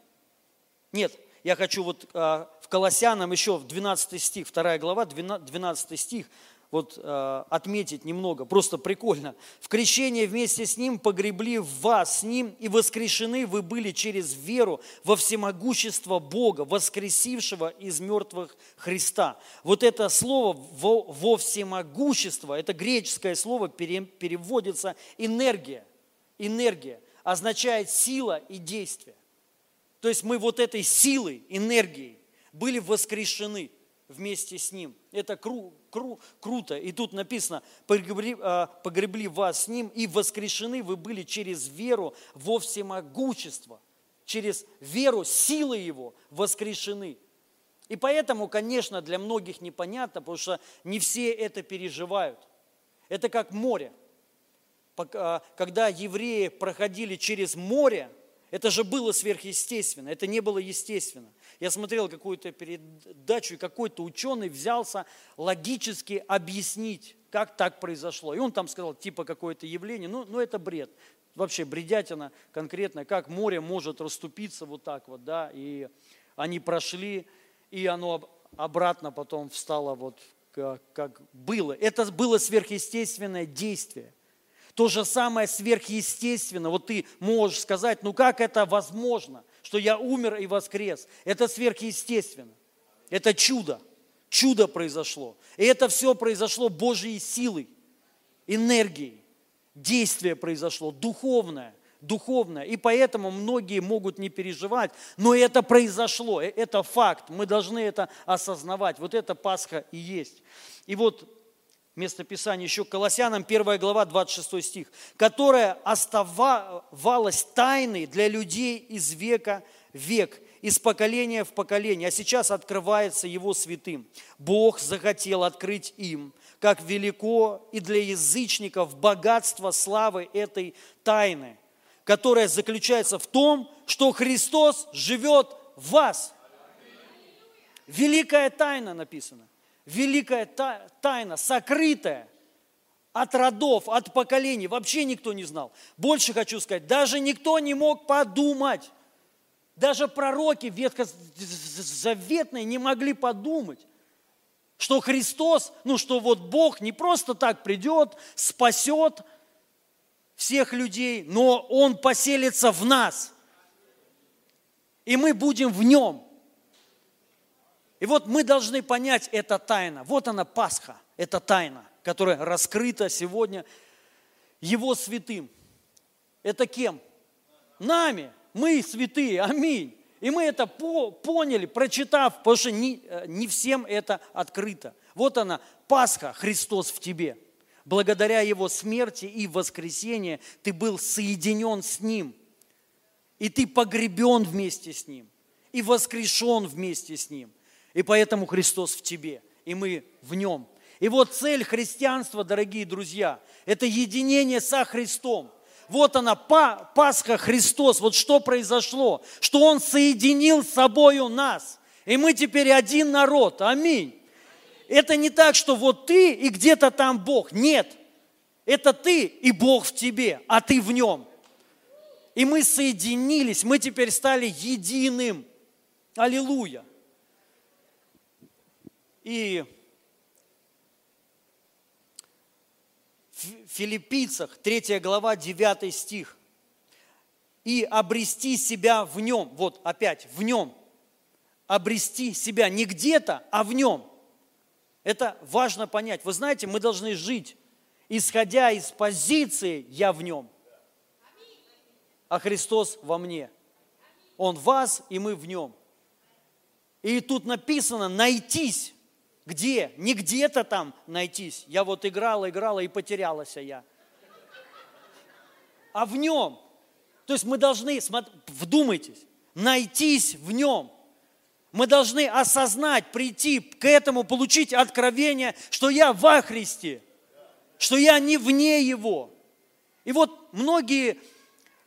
Нет, я хочу вот а, в Колоссянам еще в 12 стих, 2 глава, 12 стих, вот э, отметить немного, просто прикольно. В крещении вместе с Ним погребли вас с Ним, и воскрешены вы были через веру во всемогущество Бога, воскресившего из мертвых Христа. Вот это слово во, во всемогущество, это греческое слово переводится энергия. Энергия означает сила и действие. То есть мы вот этой силой, энергией были воскрешены вместе с Ним. Это кру, кру, круто. И тут написано, погребли, а, погребли вас с Ним, и воскрешены вы были через веру во всемогущество. Через веру, силы Его воскрешены. И поэтому, конечно, для многих непонятно, потому что не все это переживают. Это как море. А, когда евреи проходили через море, это же было сверхъестественно, это не было естественно. Я смотрел какую-то передачу, и какой-то ученый взялся логически объяснить, как так произошло. И он там сказал, типа какое-то явление, ну, ну это бред. Вообще бредятина конкретно, как море может расступиться вот так вот, да, и они прошли, и оно обратно потом встало вот как, как было. Это было сверхъестественное действие. То же самое сверхъестественно. Вот ты можешь сказать, ну как это возможно, что я умер и воскрес? Это сверхъестественно. Это чудо. Чудо произошло. И это все произошло Божьей силой, энергией. Действие произошло, духовное духовное. И поэтому многие могут не переживать, но это произошло, э, это факт. Мы должны это осознавать. Вот это Пасха и есть. И вот место Писания еще Колоссянам, 1 глава, 26 стих, которая оставалась тайной для людей из века в век, из поколения в поколение, а сейчас открывается Его святым. Бог захотел открыть им, как велико и для язычников богатство славы этой тайны, которая заключается в том, что Христос живет в вас. Великая тайна написана великая тайна, сокрытая от родов, от поколений. Вообще никто не знал. Больше хочу сказать, даже никто не мог подумать. Даже пророки ветхозаветные не могли подумать, что Христос, ну что вот Бог не просто так придет, спасет всех людей, но Он поселится в нас. И мы будем в Нем. И вот мы должны понять, это тайна. Вот она Пасха, это тайна, которая раскрыта сегодня Его святым. Это кем? Нами. Мы святые. Аминь. И мы это по, поняли, прочитав, потому что не, э, не всем это открыто. Вот она, Пасха, Христос в тебе. Благодаря Его смерти и воскресению ты был соединен с Ним. И ты погребен вместе с Ним. И воскрешен вместе с Ним. И поэтому Христос в тебе, и мы в нем. И вот цель христианства, дорогие друзья, это единение со Христом. Вот она, Пасха Христос. Вот что произошло, что Он соединил с собою нас. И мы теперь один народ. Аминь. Это не так, что вот ты и где-то там Бог. Нет. Это ты и Бог в тебе, а ты в нем. И мы соединились, мы теперь стали единым. Аллилуйя. И в Филиппийцах, 3 глава, 9 стих. И обрести себя в нем, вот опять, в нем. Обрести себя не где-то, а в нем. Это важно понять. Вы знаете, мы должны жить, исходя из позиции «я в нем», а Христос во мне. Он вас, и мы в нем. И тут написано «найтись». Где? Не где-то там найтись. Я вот играла, играла и потерялась я. А в нем. То есть мы должны, вдумайтесь, найтись в нем. Мы должны осознать, прийти к этому, получить откровение, что я во Христе, что я не вне Его. И вот многие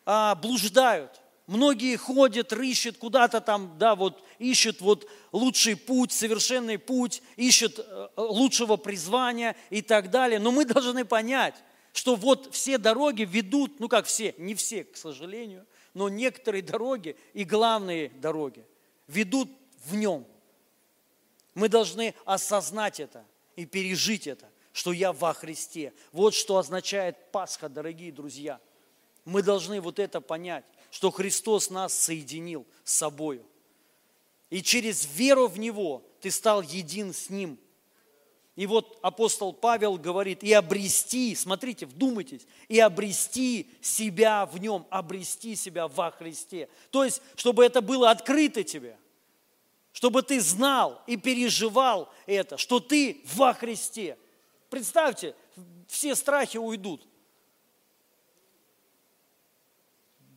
а, блуждают, многие ходят, рыщут куда-то там, да, вот ищут вот лучший путь, совершенный путь, ищут э, лучшего призвания и так далее. Но мы должны понять, что вот все дороги ведут, ну как все, не все, к сожалению, но некоторые дороги и главные дороги ведут в нем. Мы должны осознать это и пережить это, что я во Христе. Вот что означает Пасха, дорогие друзья. Мы должны вот это понять, что Христос нас соединил с собою. И через веру в Него ты стал един с Ним. И вот апостол Павел говорит, и обрести, смотрите, вдумайтесь, и обрести себя в нем, обрести себя во Христе. То есть, чтобы это было открыто тебе чтобы ты знал и переживал это, что ты во Христе. Представьте, все страхи уйдут.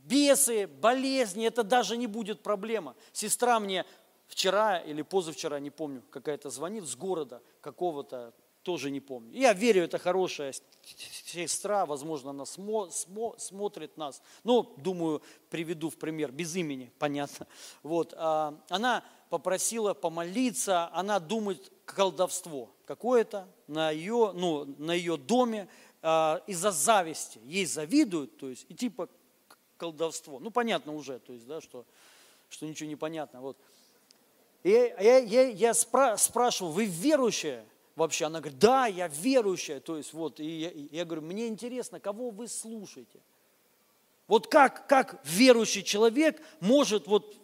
Бесы, болезни, это даже не будет проблема. Сестра мне вчера или позавчера, не помню, какая-то звонит с города какого-то, тоже не помню. Я верю, это хорошая сестра, возможно, она смо, смо, смотрит нас. Ну, думаю, приведу в пример, без имени, понятно. Вот, а, она попросила помолиться, она думает колдовство какое-то на ее, ну, на ее доме а, из-за зависти. Ей завидуют, то есть, и типа колдовство. Ну, понятно уже, то есть, да, что, что ничего не понятно. Вот. И я, я, я, я спра- спрашивал, вы верующая? Вообще, она говорит, да, я верующая. То есть, вот, и я, я говорю, мне интересно, кого вы слушаете? Вот как, как верующий человек может вот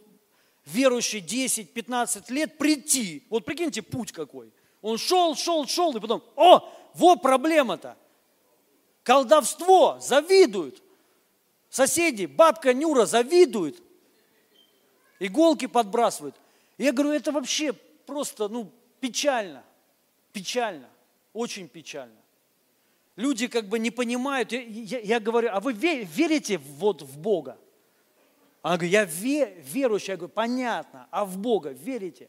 верующий 10-15 лет прийти. Вот прикиньте, путь какой. Он шел, шел, шел, и потом, о, вот проблема-то. Колдовство, завидуют. Соседи, бабка Нюра завидует. Иголки подбрасывают. Я говорю, это вообще просто, ну, печально. Печально. Очень печально. Люди как бы не понимают. Я, я, я говорю, а вы верите вот в Бога? Она говорит, я ве, верующая. Я говорю, понятно, а в Бога верите?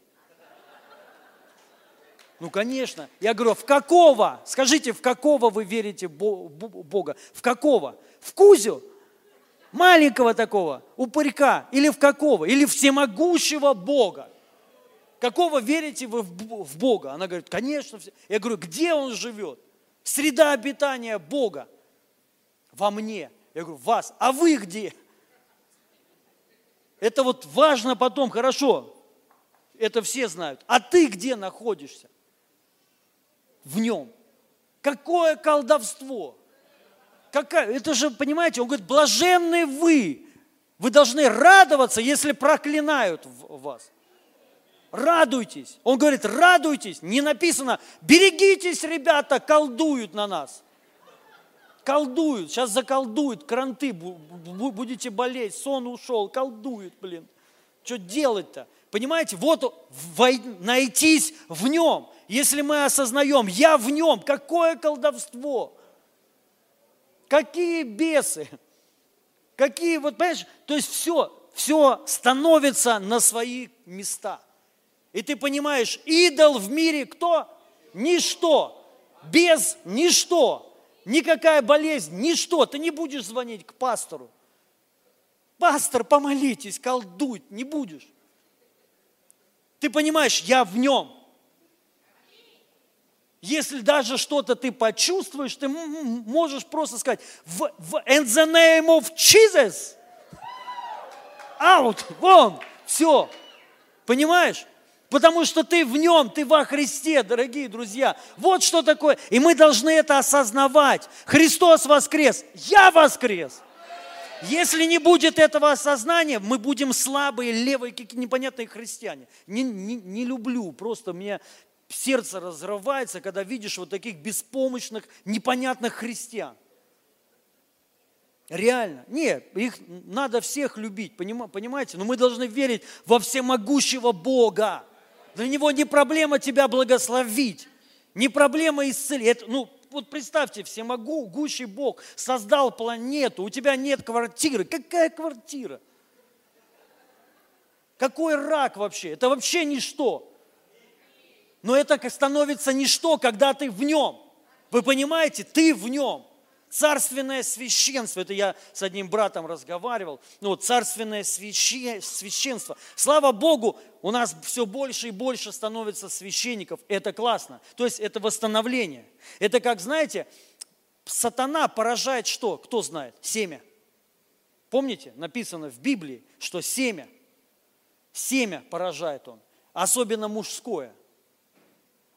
Ну, конечно. Я говорю, в какого? Скажите, в какого вы верите Бога? В какого? В Кузю? Маленького такого, упырька? Или в какого? Или всемогущего Бога? Какого верите вы в Бога? Она говорит, конечно. Я говорю, где он живет? Среда обитания Бога. Во мне. Я говорю, вас. А вы где? Это вот важно потом, хорошо, это все знают. А ты где находишься? В нем. Какое колдовство? Какая? Это же, понимаете, он говорит, блаженны вы. Вы должны радоваться, если проклинают вас. Радуйтесь. Он говорит, радуйтесь. Не написано, берегитесь, ребята, колдуют на нас колдуют, сейчас заколдуют, кранты, будете болеть, сон ушел, колдуют, блин. Что делать-то? Понимаете, вот найтись в нем. Если мы осознаем, я в нем, какое колдовство? Какие бесы? Какие, вот понимаешь, то есть все, все становится на свои места. И ты понимаешь, идол в мире кто? Ничто. Без ничто никакая болезнь, ничто, ты не будешь звонить к пастору. Пастор, помолитесь, колдуй, не будешь. Ты понимаешь, я в нем. Если даже что-то ты почувствуешь, ты можешь просто сказать, в, в in the name of Jesus, out, вон, все. Понимаешь? Потому что ты в нем, ты во Христе, дорогие друзья. Вот что такое. И мы должны это осознавать. Христос воскрес, я воскрес. Если не будет этого осознания, мы будем слабые, левые, какие непонятные христиане. Не, не, не люблю, просто мне сердце разрывается, когда видишь вот таких беспомощных, непонятных христиан. Реально. Нет, их надо всех любить, понимаете? Но мы должны верить во всемогущего Бога Для него не проблема тебя благословить, не проблема исцелить. Ну, вот представьте, всемогущий Бог создал планету, у тебя нет квартиры. Какая квартира? Какой рак вообще? Это вообще ничто. Но это становится ничто, когда ты в нем. Вы понимаете, ты в нем. Царственное священство, это я с одним братом разговаривал, ну, вот, царственное священство. Слава Богу, у нас все больше и больше становится священников, это классно. То есть это восстановление. Это как, знаете, сатана поражает что? Кто знает? Семя. Помните, написано в Библии, что семя, семя поражает он, особенно мужское.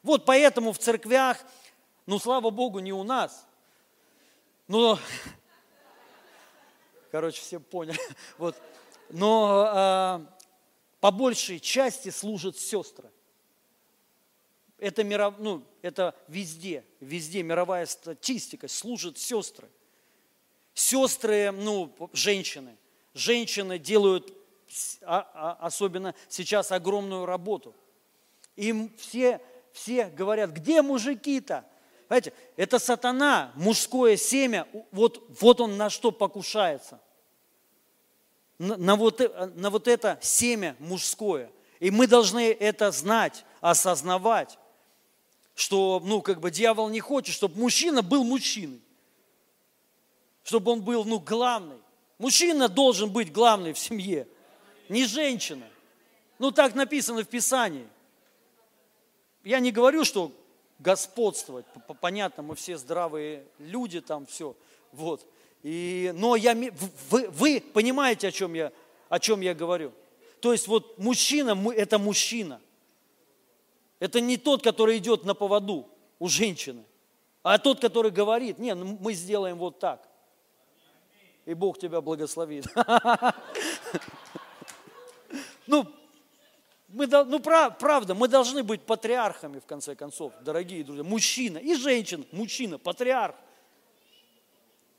Вот поэтому в церквях, ну слава Богу, не у нас, но, короче, все поняли. Вот. Но а, по большей части служат сестры. Это, миров, ну, это везде, везде мировая статистика, служат сестры. Сестры, ну, женщины. Женщины делают, а, а, особенно сейчас, огромную работу. Им все, все говорят, где мужики-то? Знаете, это сатана, мужское семя, вот, вот он на что покушается. На, на, вот, э, на вот это семя мужское. И мы должны это знать, осознавать, что, ну, как бы дьявол не хочет, чтобы мужчина был мужчиной. Чтобы он был, ну, главный. Мужчина должен быть главный в семье, не женщина. Ну, так написано в Писании. Я не говорю, что господствовать. Понятно, мы все здравые люди там, все. Вот. И, но я, вы, вы понимаете, о чем, я, о чем я говорю. То есть вот мужчина – это мужчина. Это не тот, который идет на поводу у женщины, а тот, который говорит, не, ну мы сделаем вот так. И Бог тебя благословит. Ну, мы, ну, правда, мы должны быть патриархами, в конце концов, дорогие друзья. Мужчина и женщина, мужчина, патриарх.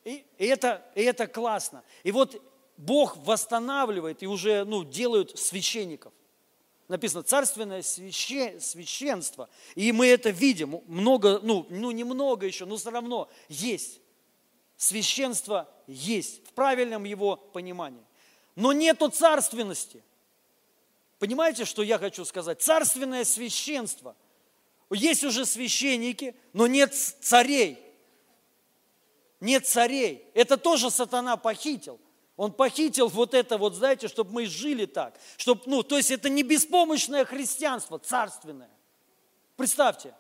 И, и, это, и это классно. И вот Бог восстанавливает и уже ну, делают священников. Написано царственное свяще, священство. И мы это видим. Много, ну, ну немного еще, но все равно есть. Священство есть в правильном его понимании. Но нету царственности. Понимаете, что я хочу сказать? Царственное священство. Есть уже священники, но нет царей. Нет царей. Это тоже сатана похитил. Он похитил вот это вот, знаете, чтобы мы жили так. Чтоб, ну, то есть это не беспомощное христианство, царственное. Представьте,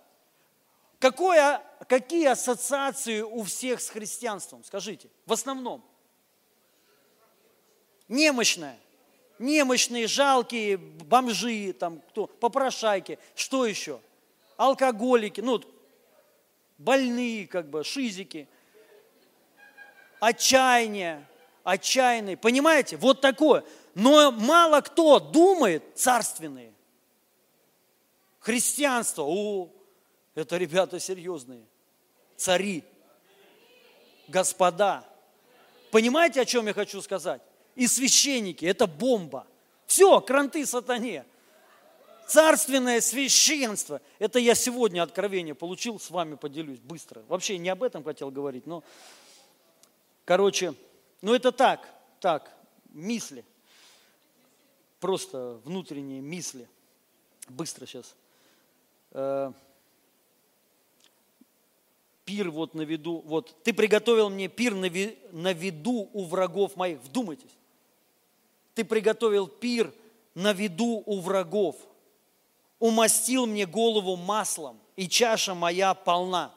какое, какие ассоциации у всех с христианством, скажите, в основном? Немощное немощные, жалкие, бомжи, там, кто, попрошайки, что еще? Алкоголики, ну, больные, как бы, шизики, отчаяние, отчаянные, понимаете, вот такое. Но мало кто думает царственные. Христианство, о, это ребята серьезные, цари, господа. Понимаете, о чем я хочу сказать? И священники. Это бомба. Все, кранты сатане. Царственное священство. Это я сегодня откровение получил, с вами поделюсь быстро. Вообще не об этом хотел говорить, но, короче, ну это так, так, мысли. Просто внутренние мысли. Быстро сейчас. Э, пир вот на виду, вот, ты приготовил мне пир на, ви, на виду у врагов моих. Вдумайтесь. Ты приготовил пир на виду у врагов. Умастил мне голову маслом, и чаша моя полна.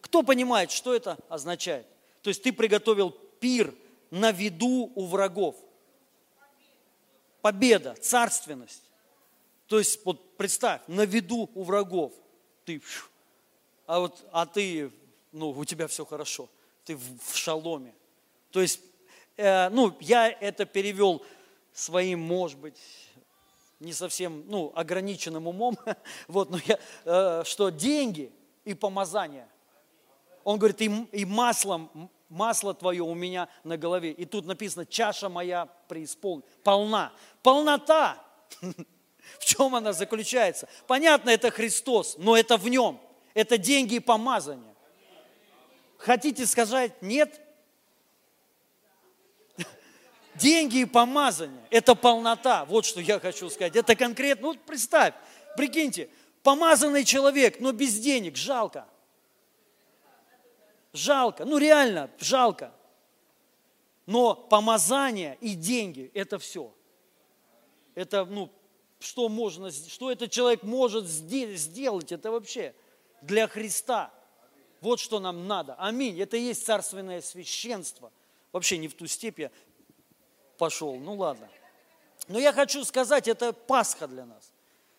Кто понимает, что это означает? То есть ты приготовил пир на виду у врагов. Победа, царственность. То есть вот представь, на виду у врагов. Ты, а вот, а ты, ну, у тебя все хорошо. Ты в, в шаломе. То есть, э, ну, я это перевел своим, может быть, не совсем, ну, ограниченным умом, вот, но я, э, что деньги и помазание. Он говорит, и, и маслом, масло твое у меня на голове. И тут написано, чаша моя преисполнена, полна. Полнота. В чем она заключается? Понятно, это Христос, но это в нем. Это деньги и помазание. Хотите сказать нет? Деньги и помазание – это полнота. Вот что я хочу сказать. Это конкретно, ну представь, прикиньте, помазанный человек, но без денег, жалко. Жалко, ну реально, жалко. Но помазание и деньги – это все. Это, ну, что можно, что этот человек может сделать, это вообще для Христа. Вот что нам надо. Аминь. Это и есть царственное священство. Вообще не в ту степь я пошел. Ну ладно. Но я хочу сказать, это Пасха для нас.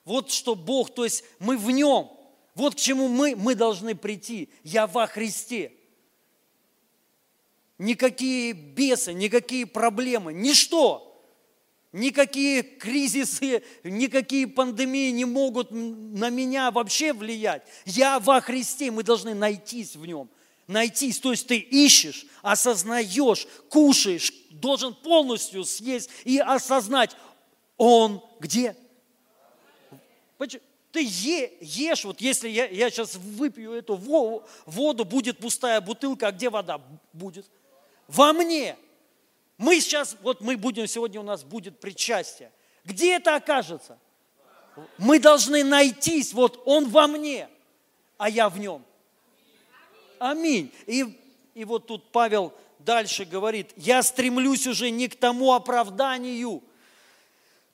Вот что Бог, то есть мы в Нем. Вот к чему мы, мы должны прийти. Я во Христе никакие бесы, никакие проблемы, ничто, никакие кризисы, никакие пандемии не могут на меня вообще влиять. Я во Христе, мы должны найтись в нем. Найтись, то есть ты ищешь, осознаешь, кушаешь, должен полностью съесть и осознать, он где? Ты е, ешь, вот если я, я сейчас выпью эту воду, будет пустая бутылка, а где вода будет? во мне. Мы сейчас, вот мы будем, сегодня у нас будет причастие. Где это окажется? Мы должны найтись, вот он во мне, а я в нем. Аминь. И, и вот тут Павел дальше говорит, я стремлюсь уже не к тому оправданию,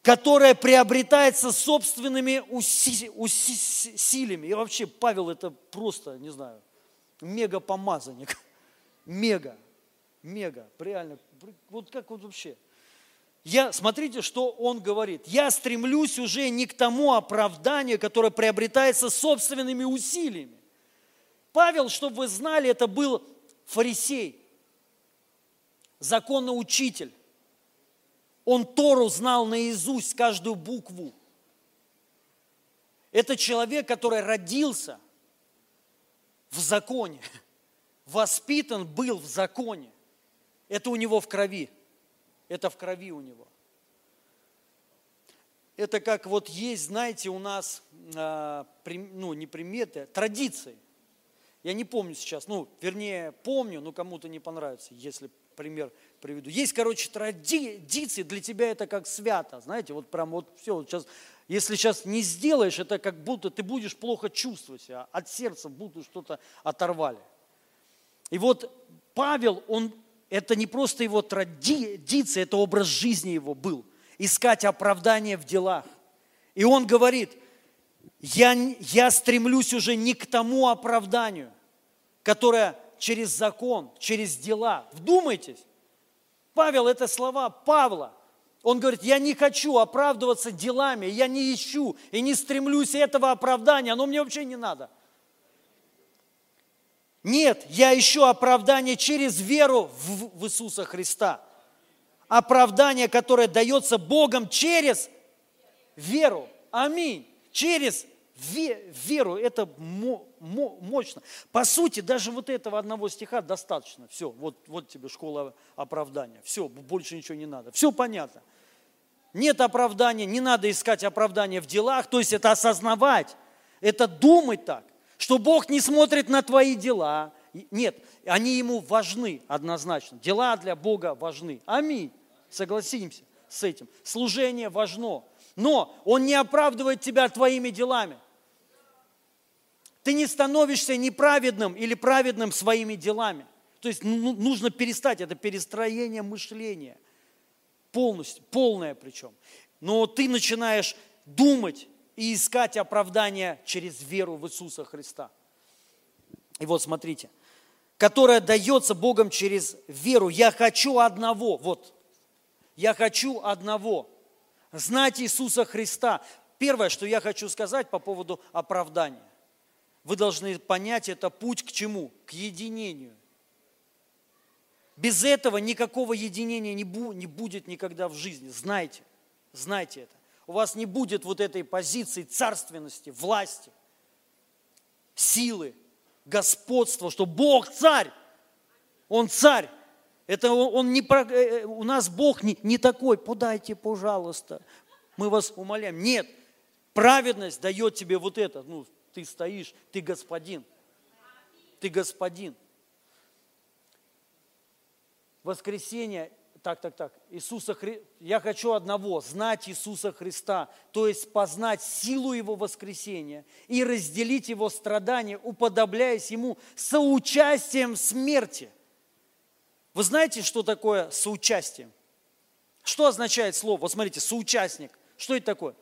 которое приобретается собственными усилиями. И вообще Павел это просто, не знаю, мега помазанник. Мега мега, реально, вот как вот вообще. Я, смотрите, что он говорит. Я стремлюсь уже не к тому оправданию, которое приобретается собственными усилиями. Павел, чтобы вы знали, это был фарисей, законоучитель. Он Тору знал наизусть, каждую букву. Это человек, который родился в законе, воспитан был в законе. Это у него в крови. Это в крови у него. Это как вот есть, знаете, у нас, а, ну, не приметы, традиции. Я не помню сейчас, ну, вернее, помню, но кому-то не понравится, если пример приведу. Есть, короче, традиции, для тебя это как свято, знаете, вот прям вот все, вот сейчас, если сейчас не сделаешь, это как будто ты будешь плохо чувствовать себя, от сердца будто что-то оторвали. И вот Павел, он это не просто его традиция, это образ жизни его был. Искать оправдание в делах. И он говорит, я, я стремлюсь уже не к тому оправданию, которое через закон, через дела. Вдумайтесь. Павел, это слова Павла. Он говорит, я не хочу оправдываться делами, я не ищу и не стремлюсь этого оправдания, оно мне вообще не надо. Нет, я ищу оправдание через веру в, в Иисуса Христа. Оправдание, которое дается Богом через веру. Аминь. Через веру. Это мощно. По сути, даже вот этого одного стиха достаточно. Все, вот, вот тебе школа оправдания. Все, больше ничего не надо. Все понятно. Нет оправдания, не надо искать оправдания в делах. То есть это осознавать, это думать так что Бог не смотрит на твои дела. Нет, они ему важны однозначно. Дела для Бога важны. Аминь. Согласимся с этим. Служение важно. Но Он не оправдывает тебя твоими делами. Ты не становишься неправедным или праведным своими делами. То есть ну, ну, нужно перестать, это перестроение мышления. Полностью, полное причем. Но ты начинаешь думать и искать оправдание через веру в Иисуса Христа. И вот смотрите, которая дается Богом через веру. Я хочу одного, вот, я хочу одного, знать Иисуса Христа. Первое, что я хочу сказать по поводу оправдания. Вы должны понять, это путь к чему? К единению. Без этого никакого единения не будет никогда в жизни. Знайте, знайте это у вас не будет вот этой позиции царственности, власти, силы, господства, что Бог царь, Он царь. Это он не, э, э, у нас Бог не, не такой, подайте, пожалуйста, мы вас умоляем. Нет, Праведность дает тебе вот это. Ну, ты стоишь, ты господин. Ты господин. Воскресенье так, так, так, Иисуса Хри... я хочу одного, знать Иисуса Христа, то есть познать силу Его воскресения и разделить Его страдания, уподобляясь Ему соучастием смерти. Вы знаете, что такое соучастие? Что означает слово? Вот смотрите, соучастник. Что это такое?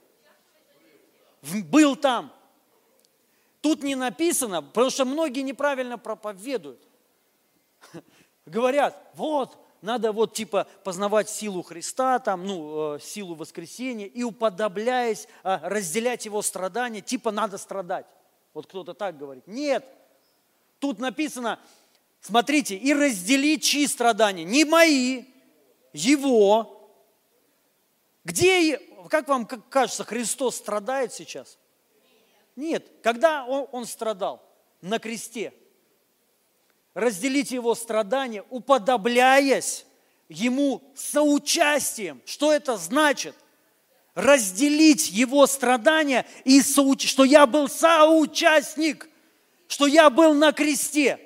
Был там. Тут не написано, потому что многие неправильно проповедуют. Говорят, вот, надо вот типа познавать силу Христа, там, ну, э, силу воскресения, и уподобляясь, э, разделять его страдания, типа надо страдать. Вот кто-то так говорит. Нет, тут написано, смотрите, и разделить чьи страдания? Не мои, его. Где, как вам кажется, Христос страдает сейчас? Нет. Когда он, он страдал? На кресте – разделить его страдания, уподобляясь ему соучастием. Что это значит? Разделить его страдания и соуч... что я был соучастник, что я был на кресте,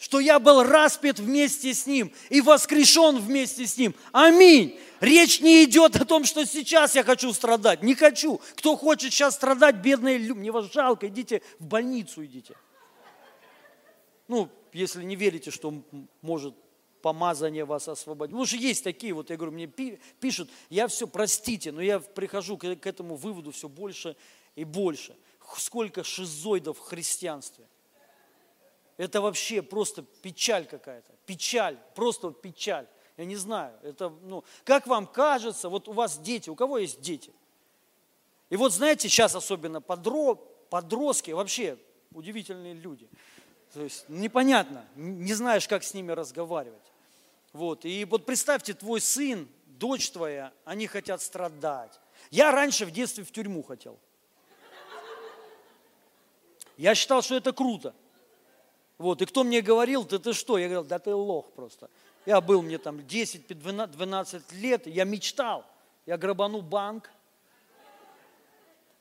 что я был распят вместе с ним и воскрешен вместе с ним. Аминь. Речь не идет о том, что сейчас я хочу страдать. Не хочу. Кто хочет сейчас страдать, бедные люди, мне вас жалко, идите в больницу, идите. Ну, если не верите, что может помазание вас освободить. Потому что есть такие, вот я говорю, мне пишут, я все, простите, но я прихожу к этому выводу все больше и больше. Сколько шизоидов в христианстве. Это вообще просто печаль какая-то. Печаль, просто печаль. Я не знаю, это, ну, как вам кажется, вот у вас дети, у кого есть дети? И вот знаете, сейчас особенно подро, подростки, вообще удивительные люди – то есть непонятно, не знаешь, как с ними разговаривать. Вот. И вот представьте, твой сын, дочь твоя, они хотят страдать. Я раньше в детстве в тюрьму хотел. Я считал, что это круто. Вот, и кто мне говорил, ты, ты что? Я говорил, да ты лох просто. Я был, мне там 10-12 лет, я мечтал. Я грабану банк.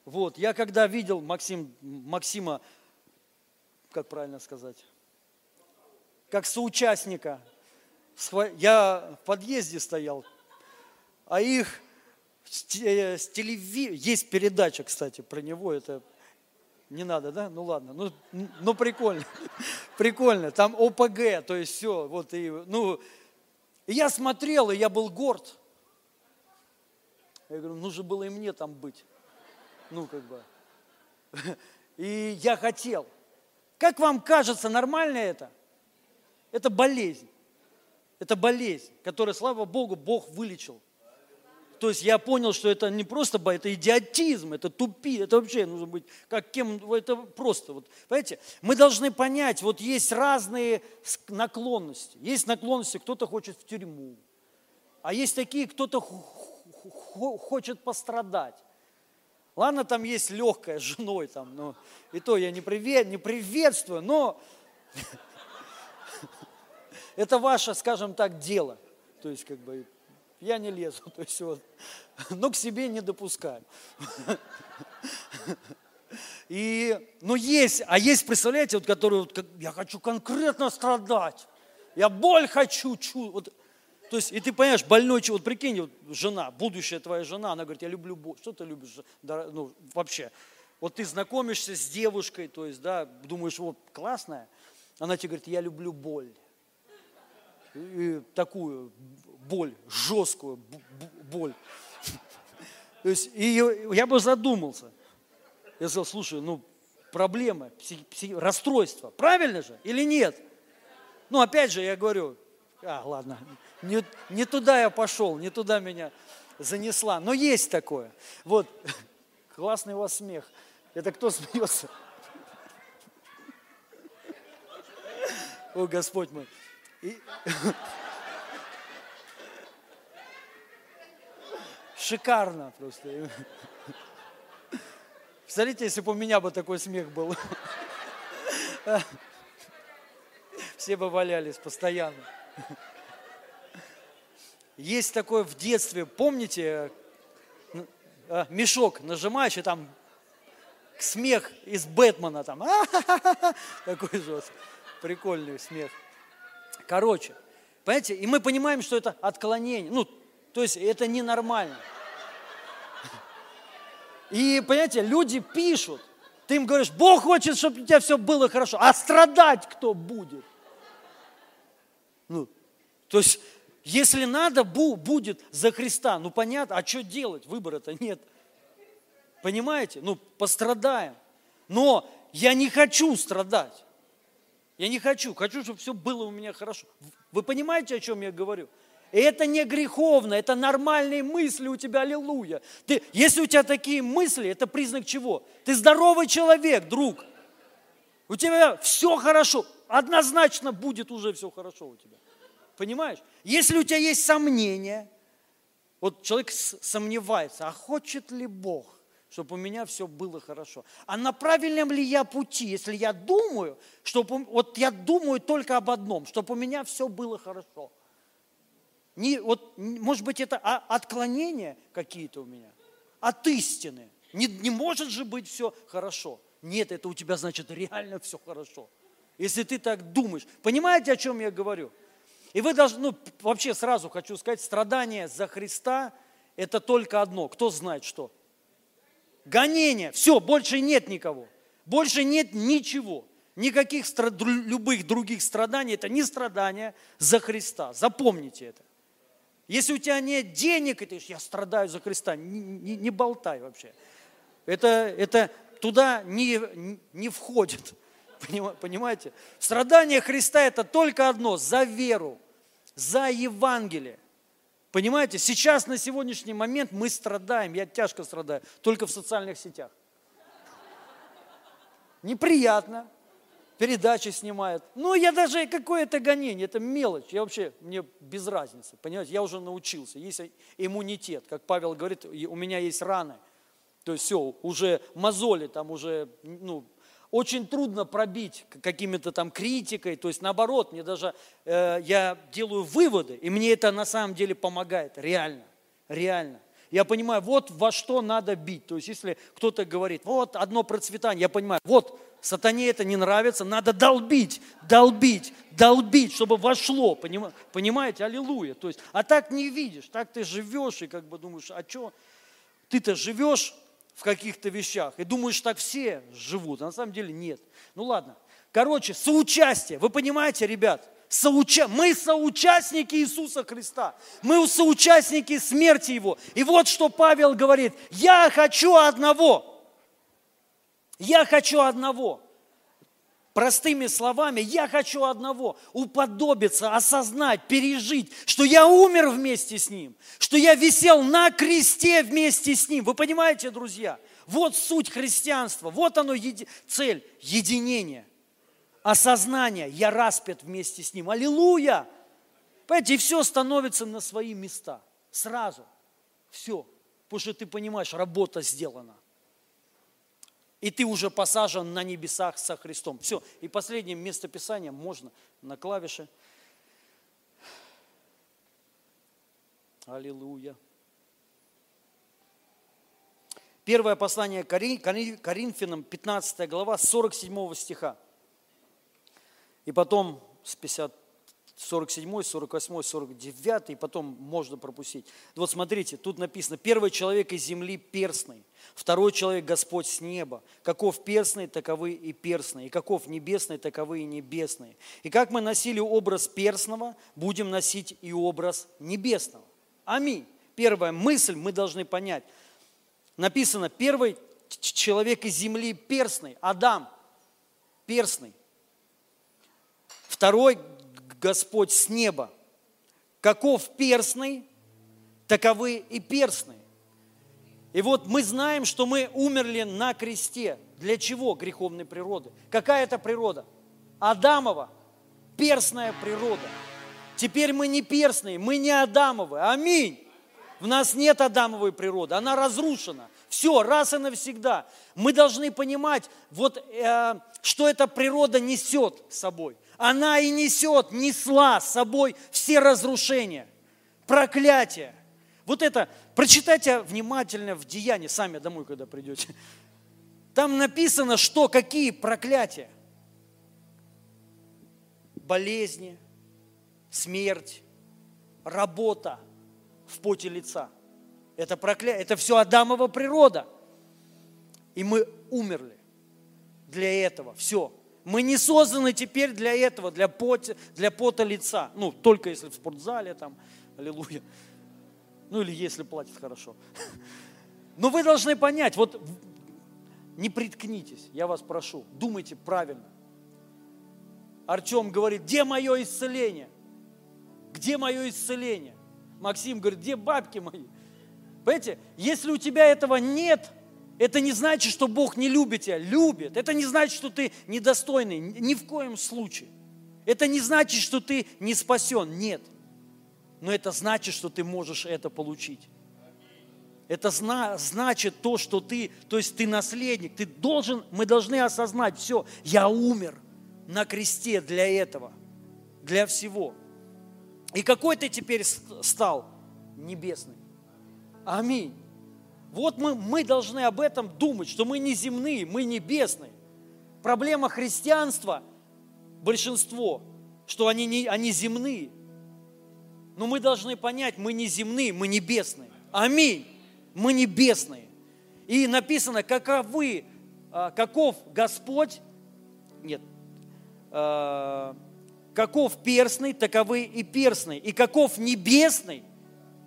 Вот, я когда видел Максим, Максима как правильно сказать, как соучастника. Я в подъезде стоял, а их с телеви... Есть передача, кстати, про него, это не надо, да? Ну ладно, ну, ну прикольно, прикольно. Там ОПГ, то есть все, вот и, ну, я смотрел, и я был горд. Я говорю, нужно было и мне там быть. Ну, как бы. И я хотел – как вам кажется, нормально это? Это болезнь. Это болезнь, которую, слава Богу, Бог вылечил. То есть я понял, что это не просто это идиотизм, это тупи, это вообще нужно быть как кем, это просто. Вот, понимаете, мы должны понять, вот есть разные наклонности. Есть наклонности, кто-то хочет в тюрьму, а есть такие, кто-то хочет пострадать. Ладно, там есть легкая с женой, там, ну, и то я не, привет, не приветствую, но это ваше, скажем так, дело. То есть, как бы, я не лезу, то есть, вот, но к себе не допускаю. И, ну, есть, а есть, представляете, вот, которые, вот, я хочу конкретно страдать, я боль хочу, чу, вот, то есть, и ты понимаешь, больной, вот прикинь, вот жена, будущая твоя жена, она говорит, я люблю боль. Что ты любишь? Ну, вообще. Вот ты знакомишься с девушкой, то есть, да, думаешь, вот, классная. Она тебе говорит, я люблю боль. И такую боль, жесткую боль. То есть, и я бы задумался. Я сказал, слушай, ну, проблема, псих, псих, расстройство, правильно же или нет? Ну, опять же, я говорю, а, ладно, не, не туда я пошел, не туда меня занесла. Но есть такое. Вот, классный у вас смех. Это кто смеется? О, Господь мой. И... Шикарно просто. Представляете, если бы у меня бы такой смех был. Все бы валялись постоянно. Есть такое в детстве, помните, а, мешок нажимаешь, и там смех из Бэтмена там. Такой же прикольный смех. Короче, понимаете, и мы понимаем, что это отклонение. Ну, то есть это ненормально. И, понимаете, люди пишут, ты им говоришь, Бог хочет, чтобы у тебя все было хорошо, а страдать кто будет? Ну, то есть, если надо, будет за Христа. Ну, понятно, а что делать? Выбора-то нет. Понимаете? Ну, пострадаем. Но я не хочу страдать. Я не хочу. Хочу, чтобы все было у меня хорошо. Вы понимаете, о чем я говорю? И это не греховно, это нормальные мысли у тебя, аллилуйя. Ты, если у тебя такие мысли, это признак чего? Ты здоровый человек, друг. У тебя все хорошо, однозначно будет уже все хорошо у тебя. Понимаешь? Если у тебя есть сомнения, вот человек сомневается, а хочет ли Бог, чтобы у меня все было хорошо? А на правильном ли я пути, если я думаю, чтобы, вот я думаю только об одном, чтобы у меня все было хорошо – не, вот, может быть, это отклонения какие-то у меня от истины. Не, не может же быть все хорошо. Нет, это у тебя значит реально все хорошо. Если ты так думаешь. Понимаете, о чем я говорю? И вы должны, ну, вообще сразу хочу сказать, страдание за Христа – это только одно. Кто знает что? Гонение. Все, больше нет никого. Больше нет ничего. Никаких страд... любых других страданий. Это не страдания за Христа. Запомните это. Если у тебя нет денег, и ты я страдаю за Христа, не, не, не болтай вообще. Это, это туда не, не входит. Понимаете? Страдание Христа это только одно, за веру, за Евангелие. Понимаете, сейчас на сегодняшний момент мы страдаем, я тяжко страдаю, только в социальных сетях. Неприятно, передачи снимает. Ну, я даже, какое это гонение, это мелочь. Я вообще, мне без разницы, понимаете, я уже научился. Есть иммунитет, как Павел говорит, у меня есть раны. То есть все, уже мозоли там уже, ну, очень трудно пробить какими-то там критикой, то есть наоборот, мне даже, э, я делаю выводы, и мне это на самом деле помогает, реально, реально. Я понимаю, вот во что надо бить. То есть если кто-то говорит, вот одно процветание, я понимаю, вот Сатане это не нравится, надо долбить, долбить, долбить, чтобы вошло, понимаете, аллилуйя. То есть, а так не видишь, так ты живешь и как бы думаешь, а что, ты-то живешь в каких-то вещах и думаешь, так все живут, а на самом деле нет. Ну ладно, короче, соучастие, вы понимаете, ребят, соуча... мы соучастники Иисуса Христа, мы соучастники смерти Его. И вот что Павел говорит, я хочу одного – я хочу одного. Простыми словами, я хочу одного, уподобиться, осознать, пережить, что я умер вместе с Ним, что я висел на кресте вместе с Ним. Вы понимаете, друзья? Вот суть христианства, вот оно еди... цель, единение, осознание, я распят вместе с Ним. Аллилуйя! Понимаете, и все становится на свои места, сразу, все, потому что ты понимаешь, работа сделана – и ты уже посажен на небесах со Христом. Все. И последнее местописание можно на клавише. Аллилуйя. Первое послание Коринфянам, 15 глава, 47 стиха. И потом с 50, 47, 48, 49, и потом можно пропустить. Вот смотрите, тут написано, первый человек из земли перстный, второй человек Господь с неба. Каков перстный, таковы и перстные, и каков небесный, таковы и небесные. И как мы носили образ перстного, будем носить и образ небесного. Аминь. Первая мысль мы должны понять. Написано, первый человек из земли перстный, Адам, перстный. Второй Господь с неба. Каков перстный, таковы и перстные. И вот мы знаем, что мы умерли на кресте. Для чего греховной природы? Какая это природа? Адамова, перстная природа. Теперь мы не перстные, мы не Адамовы. Аминь. В нас нет Адамовой природы, она разрушена. Все, раз и навсегда. Мы должны понимать, вот, э, что эта природа несет с собой – она и несет, несла с собой все разрушения, проклятия. Вот это, прочитайте внимательно в Деянии, сами домой, когда придете. Там написано, что какие проклятия. Болезни, смерть, работа в поте лица. Это проклятие, это все Адамова природа. И мы умерли для этого. Все. Мы не созданы теперь для этого, для пота, для пота лица. Ну, только если в спортзале там, аллилуйя. Ну, или если платят хорошо. Но вы должны понять, вот не приткнитесь, я вас прошу, думайте правильно. Артем говорит, где мое исцеление? Где мое исцеление? Максим говорит, где бабки мои? Понимаете, если у тебя этого нет, это не значит, что Бог не любит тебя. Любит. Это не значит, что ты недостойный. Ни в коем случае. Это не значит, что ты не спасен. Нет. Но это значит, что ты можешь это получить. Это зна, значит то, что ты, то есть ты наследник, ты должен, мы должны осознать, все, я умер на кресте для этого, для всего. И какой ты теперь стал? Небесный. Аминь. Вот мы, мы должны об этом думать, что мы не земные, мы небесные. Проблема христианства, большинство, что они, не, они земные. Но мы должны понять, мы не земные, мы небесные. Аминь. Мы небесные. И написано, каковы, а, каков Господь, нет, а, каков перстный, таковы и перстный. И каков небесный,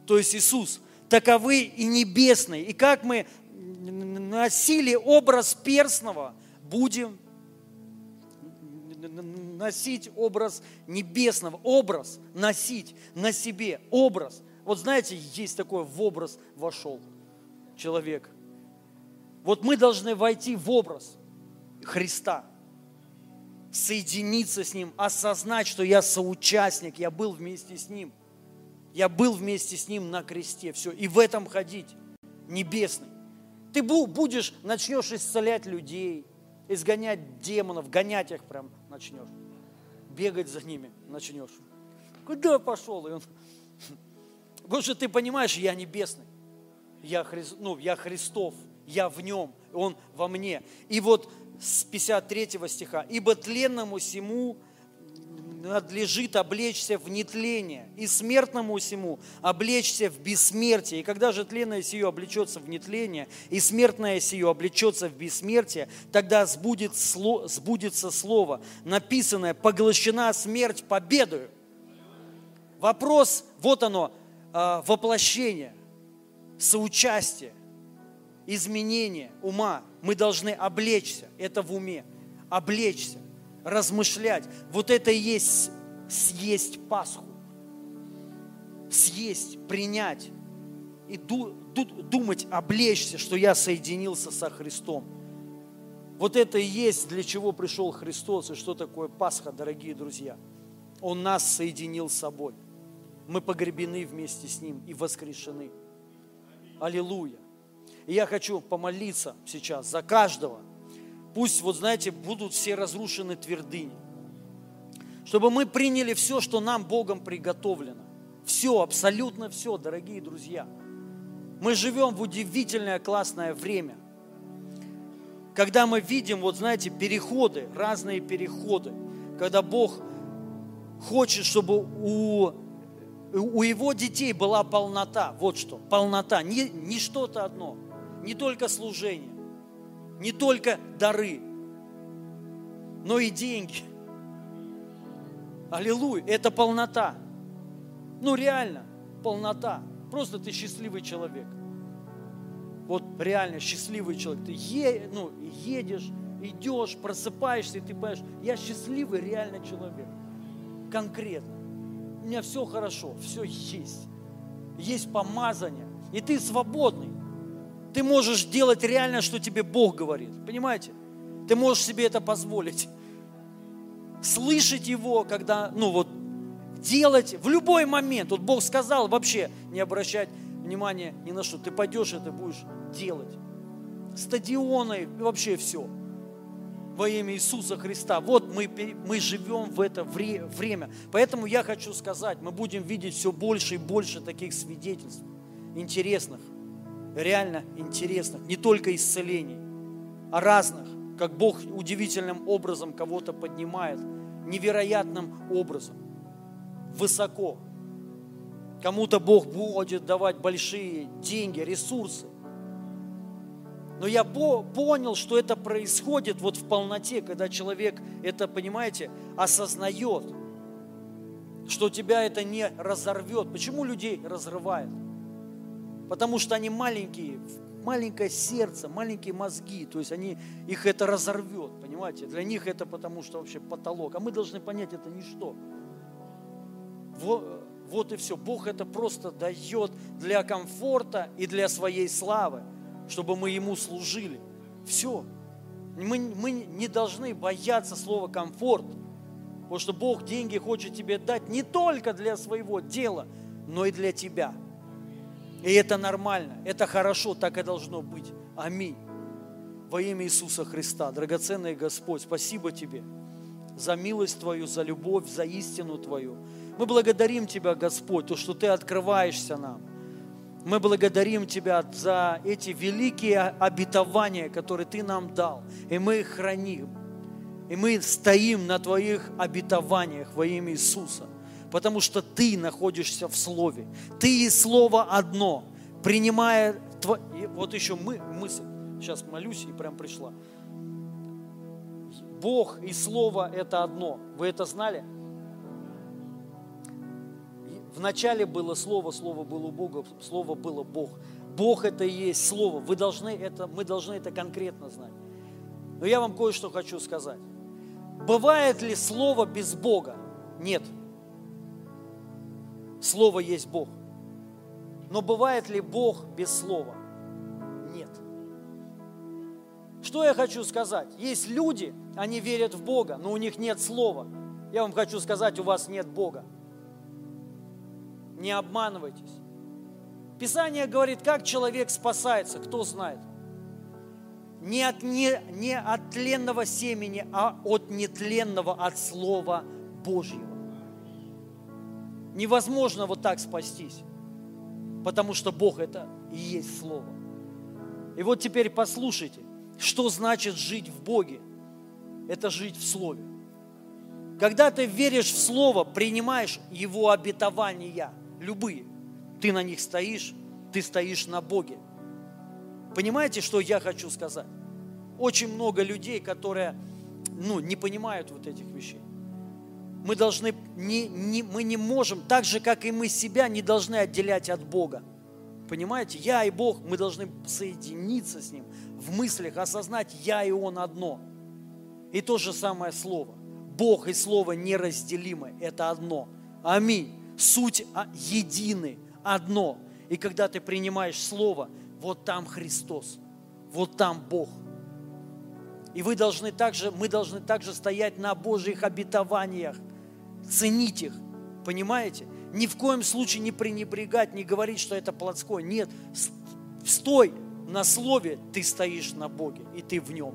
то есть Иисус – таковы и небесные. И как мы носили образ перстного, будем носить образ небесного, образ носить на себе, образ. Вот знаете, есть такой в образ вошел человек. Вот мы должны войти в образ Христа, соединиться с Ним, осознать, что я соучастник, я был вместе с Ним – я был вместе с Ним на кресте. Все. И в этом ходить. Небесный. Ты будешь, начнешь исцелять людей, изгонять демонов, гонять их прям начнешь. Бегать за ними начнешь. Куда пошел? И он... Что ты понимаешь, я небесный. Я, Хри... ну, я Христов, я в нем, он во мне. И вот с 53 стиха. «Ибо тленному всему надлежит облечься в нетление, и смертному всему облечься в бессмертие. И когда же тленное сие облечется в нетление, и смертное сие облечется в бессмертие, тогда сбудется, сбудется слово, написанное «поглощена смерть победою». Вопрос, вот оно, а, воплощение, соучастие, изменение ума. Мы должны облечься, это в уме, облечься размышлять. Вот это и есть съесть Пасху. Съесть, принять и ду, ду, думать, облечься, что я соединился со Христом. Вот это и есть, для чего пришел Христос, и что такое Пасха, дорогие друзья. Он нас соединил с собой. Мы погребены вместе с Ним и воскрешены. Аллилуйя. И я хочу помолиться сейчас за каждого – Пусть, вот знаете, будут все разрушены твердыни. Чтобы мы приняли все, что нам Богом приготовлено. Все, абсолютно все, дорогие друзья. Мы живем в удивительное классное время. Когда мы видим, вот знаете, переходы, разные переходы. Когда Бог хочет, чтобы у, у Его детей была полнота. Вот что, полнота. Не, не что-то одно, не только служение не только дары, но и деньги. Аллилуйя, это полнота. Ну реально, полнота. Просто ты счастливый человек. Вот реально счастливый человек. Ты е, ну, едешь, идешь, просыпаешься, и ты понимаешь, я счастливый реально человек. Конкретно. У меня все хорошо, все есть. Есть помазание. И ты свободный. Ты можешь делать реально, что тебе Бог говорит. Понимаете? Ты можешь себе это позволить. Слышать Его, когда, ну вот, делать в любой момент. Вот Бог сказал вообще не обращать внимания ни на что. Ты пойдешь, это будешь делать. Стадионы, вообще все. Во имя Иисуса Христа. Вот мы, мы живем в это время. Поэтому я хочу сказать, мы будем видеть все больше и больше таких свидетельств интересных реально интересных, не только исцелений, о разных, как Бог удивительным образом кого-то поднимает, невероятным образом, высоко. Кому-то Бог будет давать большие деньги, ресурсы. Но я понял, что это происходит вот в полноте, когда человек это, понимаете, осознает, что тебя это не разорвет. Почему людей разрывает? Потому что они маленькие, маленькое сердце, маленькие мозги, то есть они, их это разорвет, понимаете? Для них это потому что вообще потолок. А мы должны понять, это ничто. Вот, вот и все. Бог это просто дает для комфорта и для своей славы чтобы мы Ему служили. Все. Мы, мы не должны бояться слова комфорт, потому что Бог деньги хочет тебе дать не только для своего дела, но и для тебя. И это нормально, это хорошо, так и должно быть. Аминь. Во имя Иисуса Христа, драгоценный Господь, спасибо Тебе за милость Твою, за любовь, за истину Твою. Мы благодарим Тебя, Господь, то, что Ты открываешься нам. Мы благодарим Тебя за эти великие обетования, которые Ты нам дал, и мы их храним. И мы стоим на Твоих обетованиях во имя Иисуса, потому что Ты находишься в Слове. Ты и Слово одно, принимая... Тво... И вот еще мы, мысль, сейчас молюсь и прям пришла. Бог и Слово – это одно. Вы это знали? В начале было Слово, Слово было у Бога, Слово было Бог. Бог это и есть Слово. Вы должны это, мы должны это конкретно знать. Но я вам кое-что хочу сказать. Бывает ли Слово без Бога? Нет. Слово есть Бог. Но бывает ли Бог без Слова? Нет. Что я хочу сказать? Есть люди, они верят в Бога, но у них нет Слова. Я вам хочу сказать, у вас нет Бога. Не обманывайтесь. Писание говорит, как человек спасается, кто знает. Не от, не, не от тленного семени, а от нетленного, от Слова Божьего. Невозможно вот так спастись, потому что Бог это и есть Слово. И вот теперь послушайте, что значит жить в Боге. Это жить в Слове. Когда ты веришь в Слово, принимаешь Его обетования – любые. Ты на них стоишь, ты стоишь на Боге. Понимаете, что я хочу сказать? Очень много людей, которые ну, не понимают вот этих вещей. Мы должны, не, не, мы не можем, так же, как и мы себя, не должны отделять от Бога. Понимаете? Я и Бог, мы должны соединиться с Ним в мыслях, осознать я и Он одно. И то же самое Слово. Бог и Слово неразделимы, это одно. Аминь суть едины, одно. И когда ты принимаешь Слово, вот там Христос, вот там Бог. И вы должны также, мы должны также стоять на Божьих обетованиях, ценить их, понимаете? Ни в коем случае не пренебрегать, не говорить, что это плотское. Нет, стой на Слове, ты стоишь на Боге, и ты в Нем.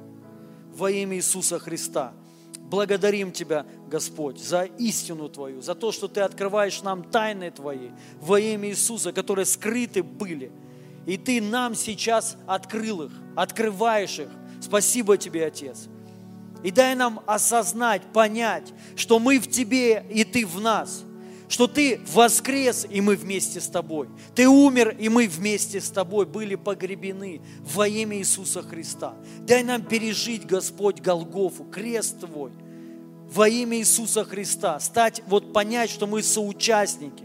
Во имя Иисуса Христа. Благодарим Тебя, Господь, за истину Твою, за то, что Ты открываешь нам тайны Твои во имя Иисуса, которые скрыты были. И Ты нам сейчас открыл их, открываешь их. Спасибо Тебе, Отец. И дай нам осознать, понять, что мы в Тебе и Ты в нас – что Ты воскрес, и мы вместе с Тобой. Ты умер, и мы вместе с Тобой были погребены во имя Иисуса Христа. Дай нам пережить, Господь, Голгофу, крест Твой, во имя Иисуса Христа. Стать, вот понять, что мы соучастники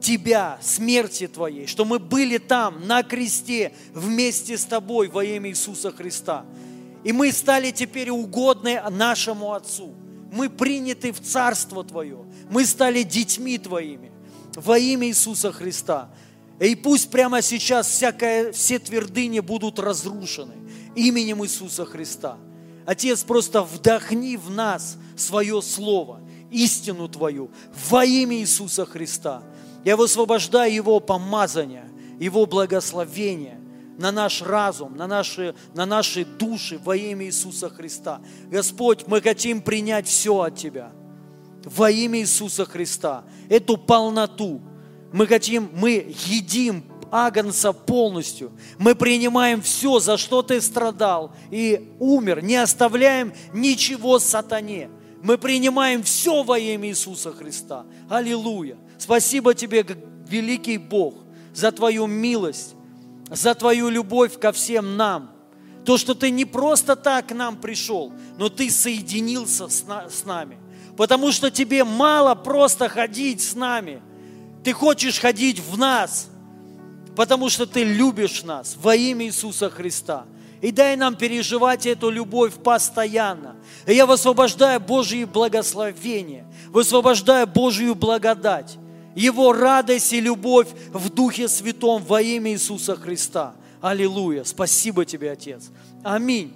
Тебя, смерти Твоей, что мы были там, на кресте, вместе с Тобой во имя Иисуса Христа. И мы стали теперь угодны нашему Отцу – мы приняты в Царство Твое. Мы стали детьми Твоими во имя Иисуса Христа. И пусть прямо сейчас всякое, все твердыни будут разрушены именем Иисуса Христа. Отец, просто вдохни в нас свое Слово, истину Твою во имя Иисуса Христа. Я высвобождаю Его помазание, Его благословение – на наш разум, на наши, на наши души во имя Иисуса Христа. Господь, мы хотим принять все от Тебя во имя Иисуса Христа, эту полноту. Мы хотим, мы едим Агнца полностью. Мы принимаем все, за что Ты страдал и умер, не оставляем ничего сатане. Мы принимаем все во имя Иисуса Христа. Аллилуйя. Спасибо Тебе, великий Бог, за Твою милость, за Твою любовь ко всем нам. То, что Ты не просто так к нам пришел, но Ты соединился с, на, с нами. Потому что Тебе мало просто ходить с нами. Ты хочешь ходить в нас, потому что Ты любишь нас во имя Иисуса Христа. И дай нам переживать эту любовь постоянно. И я высвобождаю Божье благословение, высвобождаю Божью благодать, Его радость и любовь в Духе Святом во имя Иисуса Христа. Аллилуйя. Спасибо тебе, Отец. Аминь.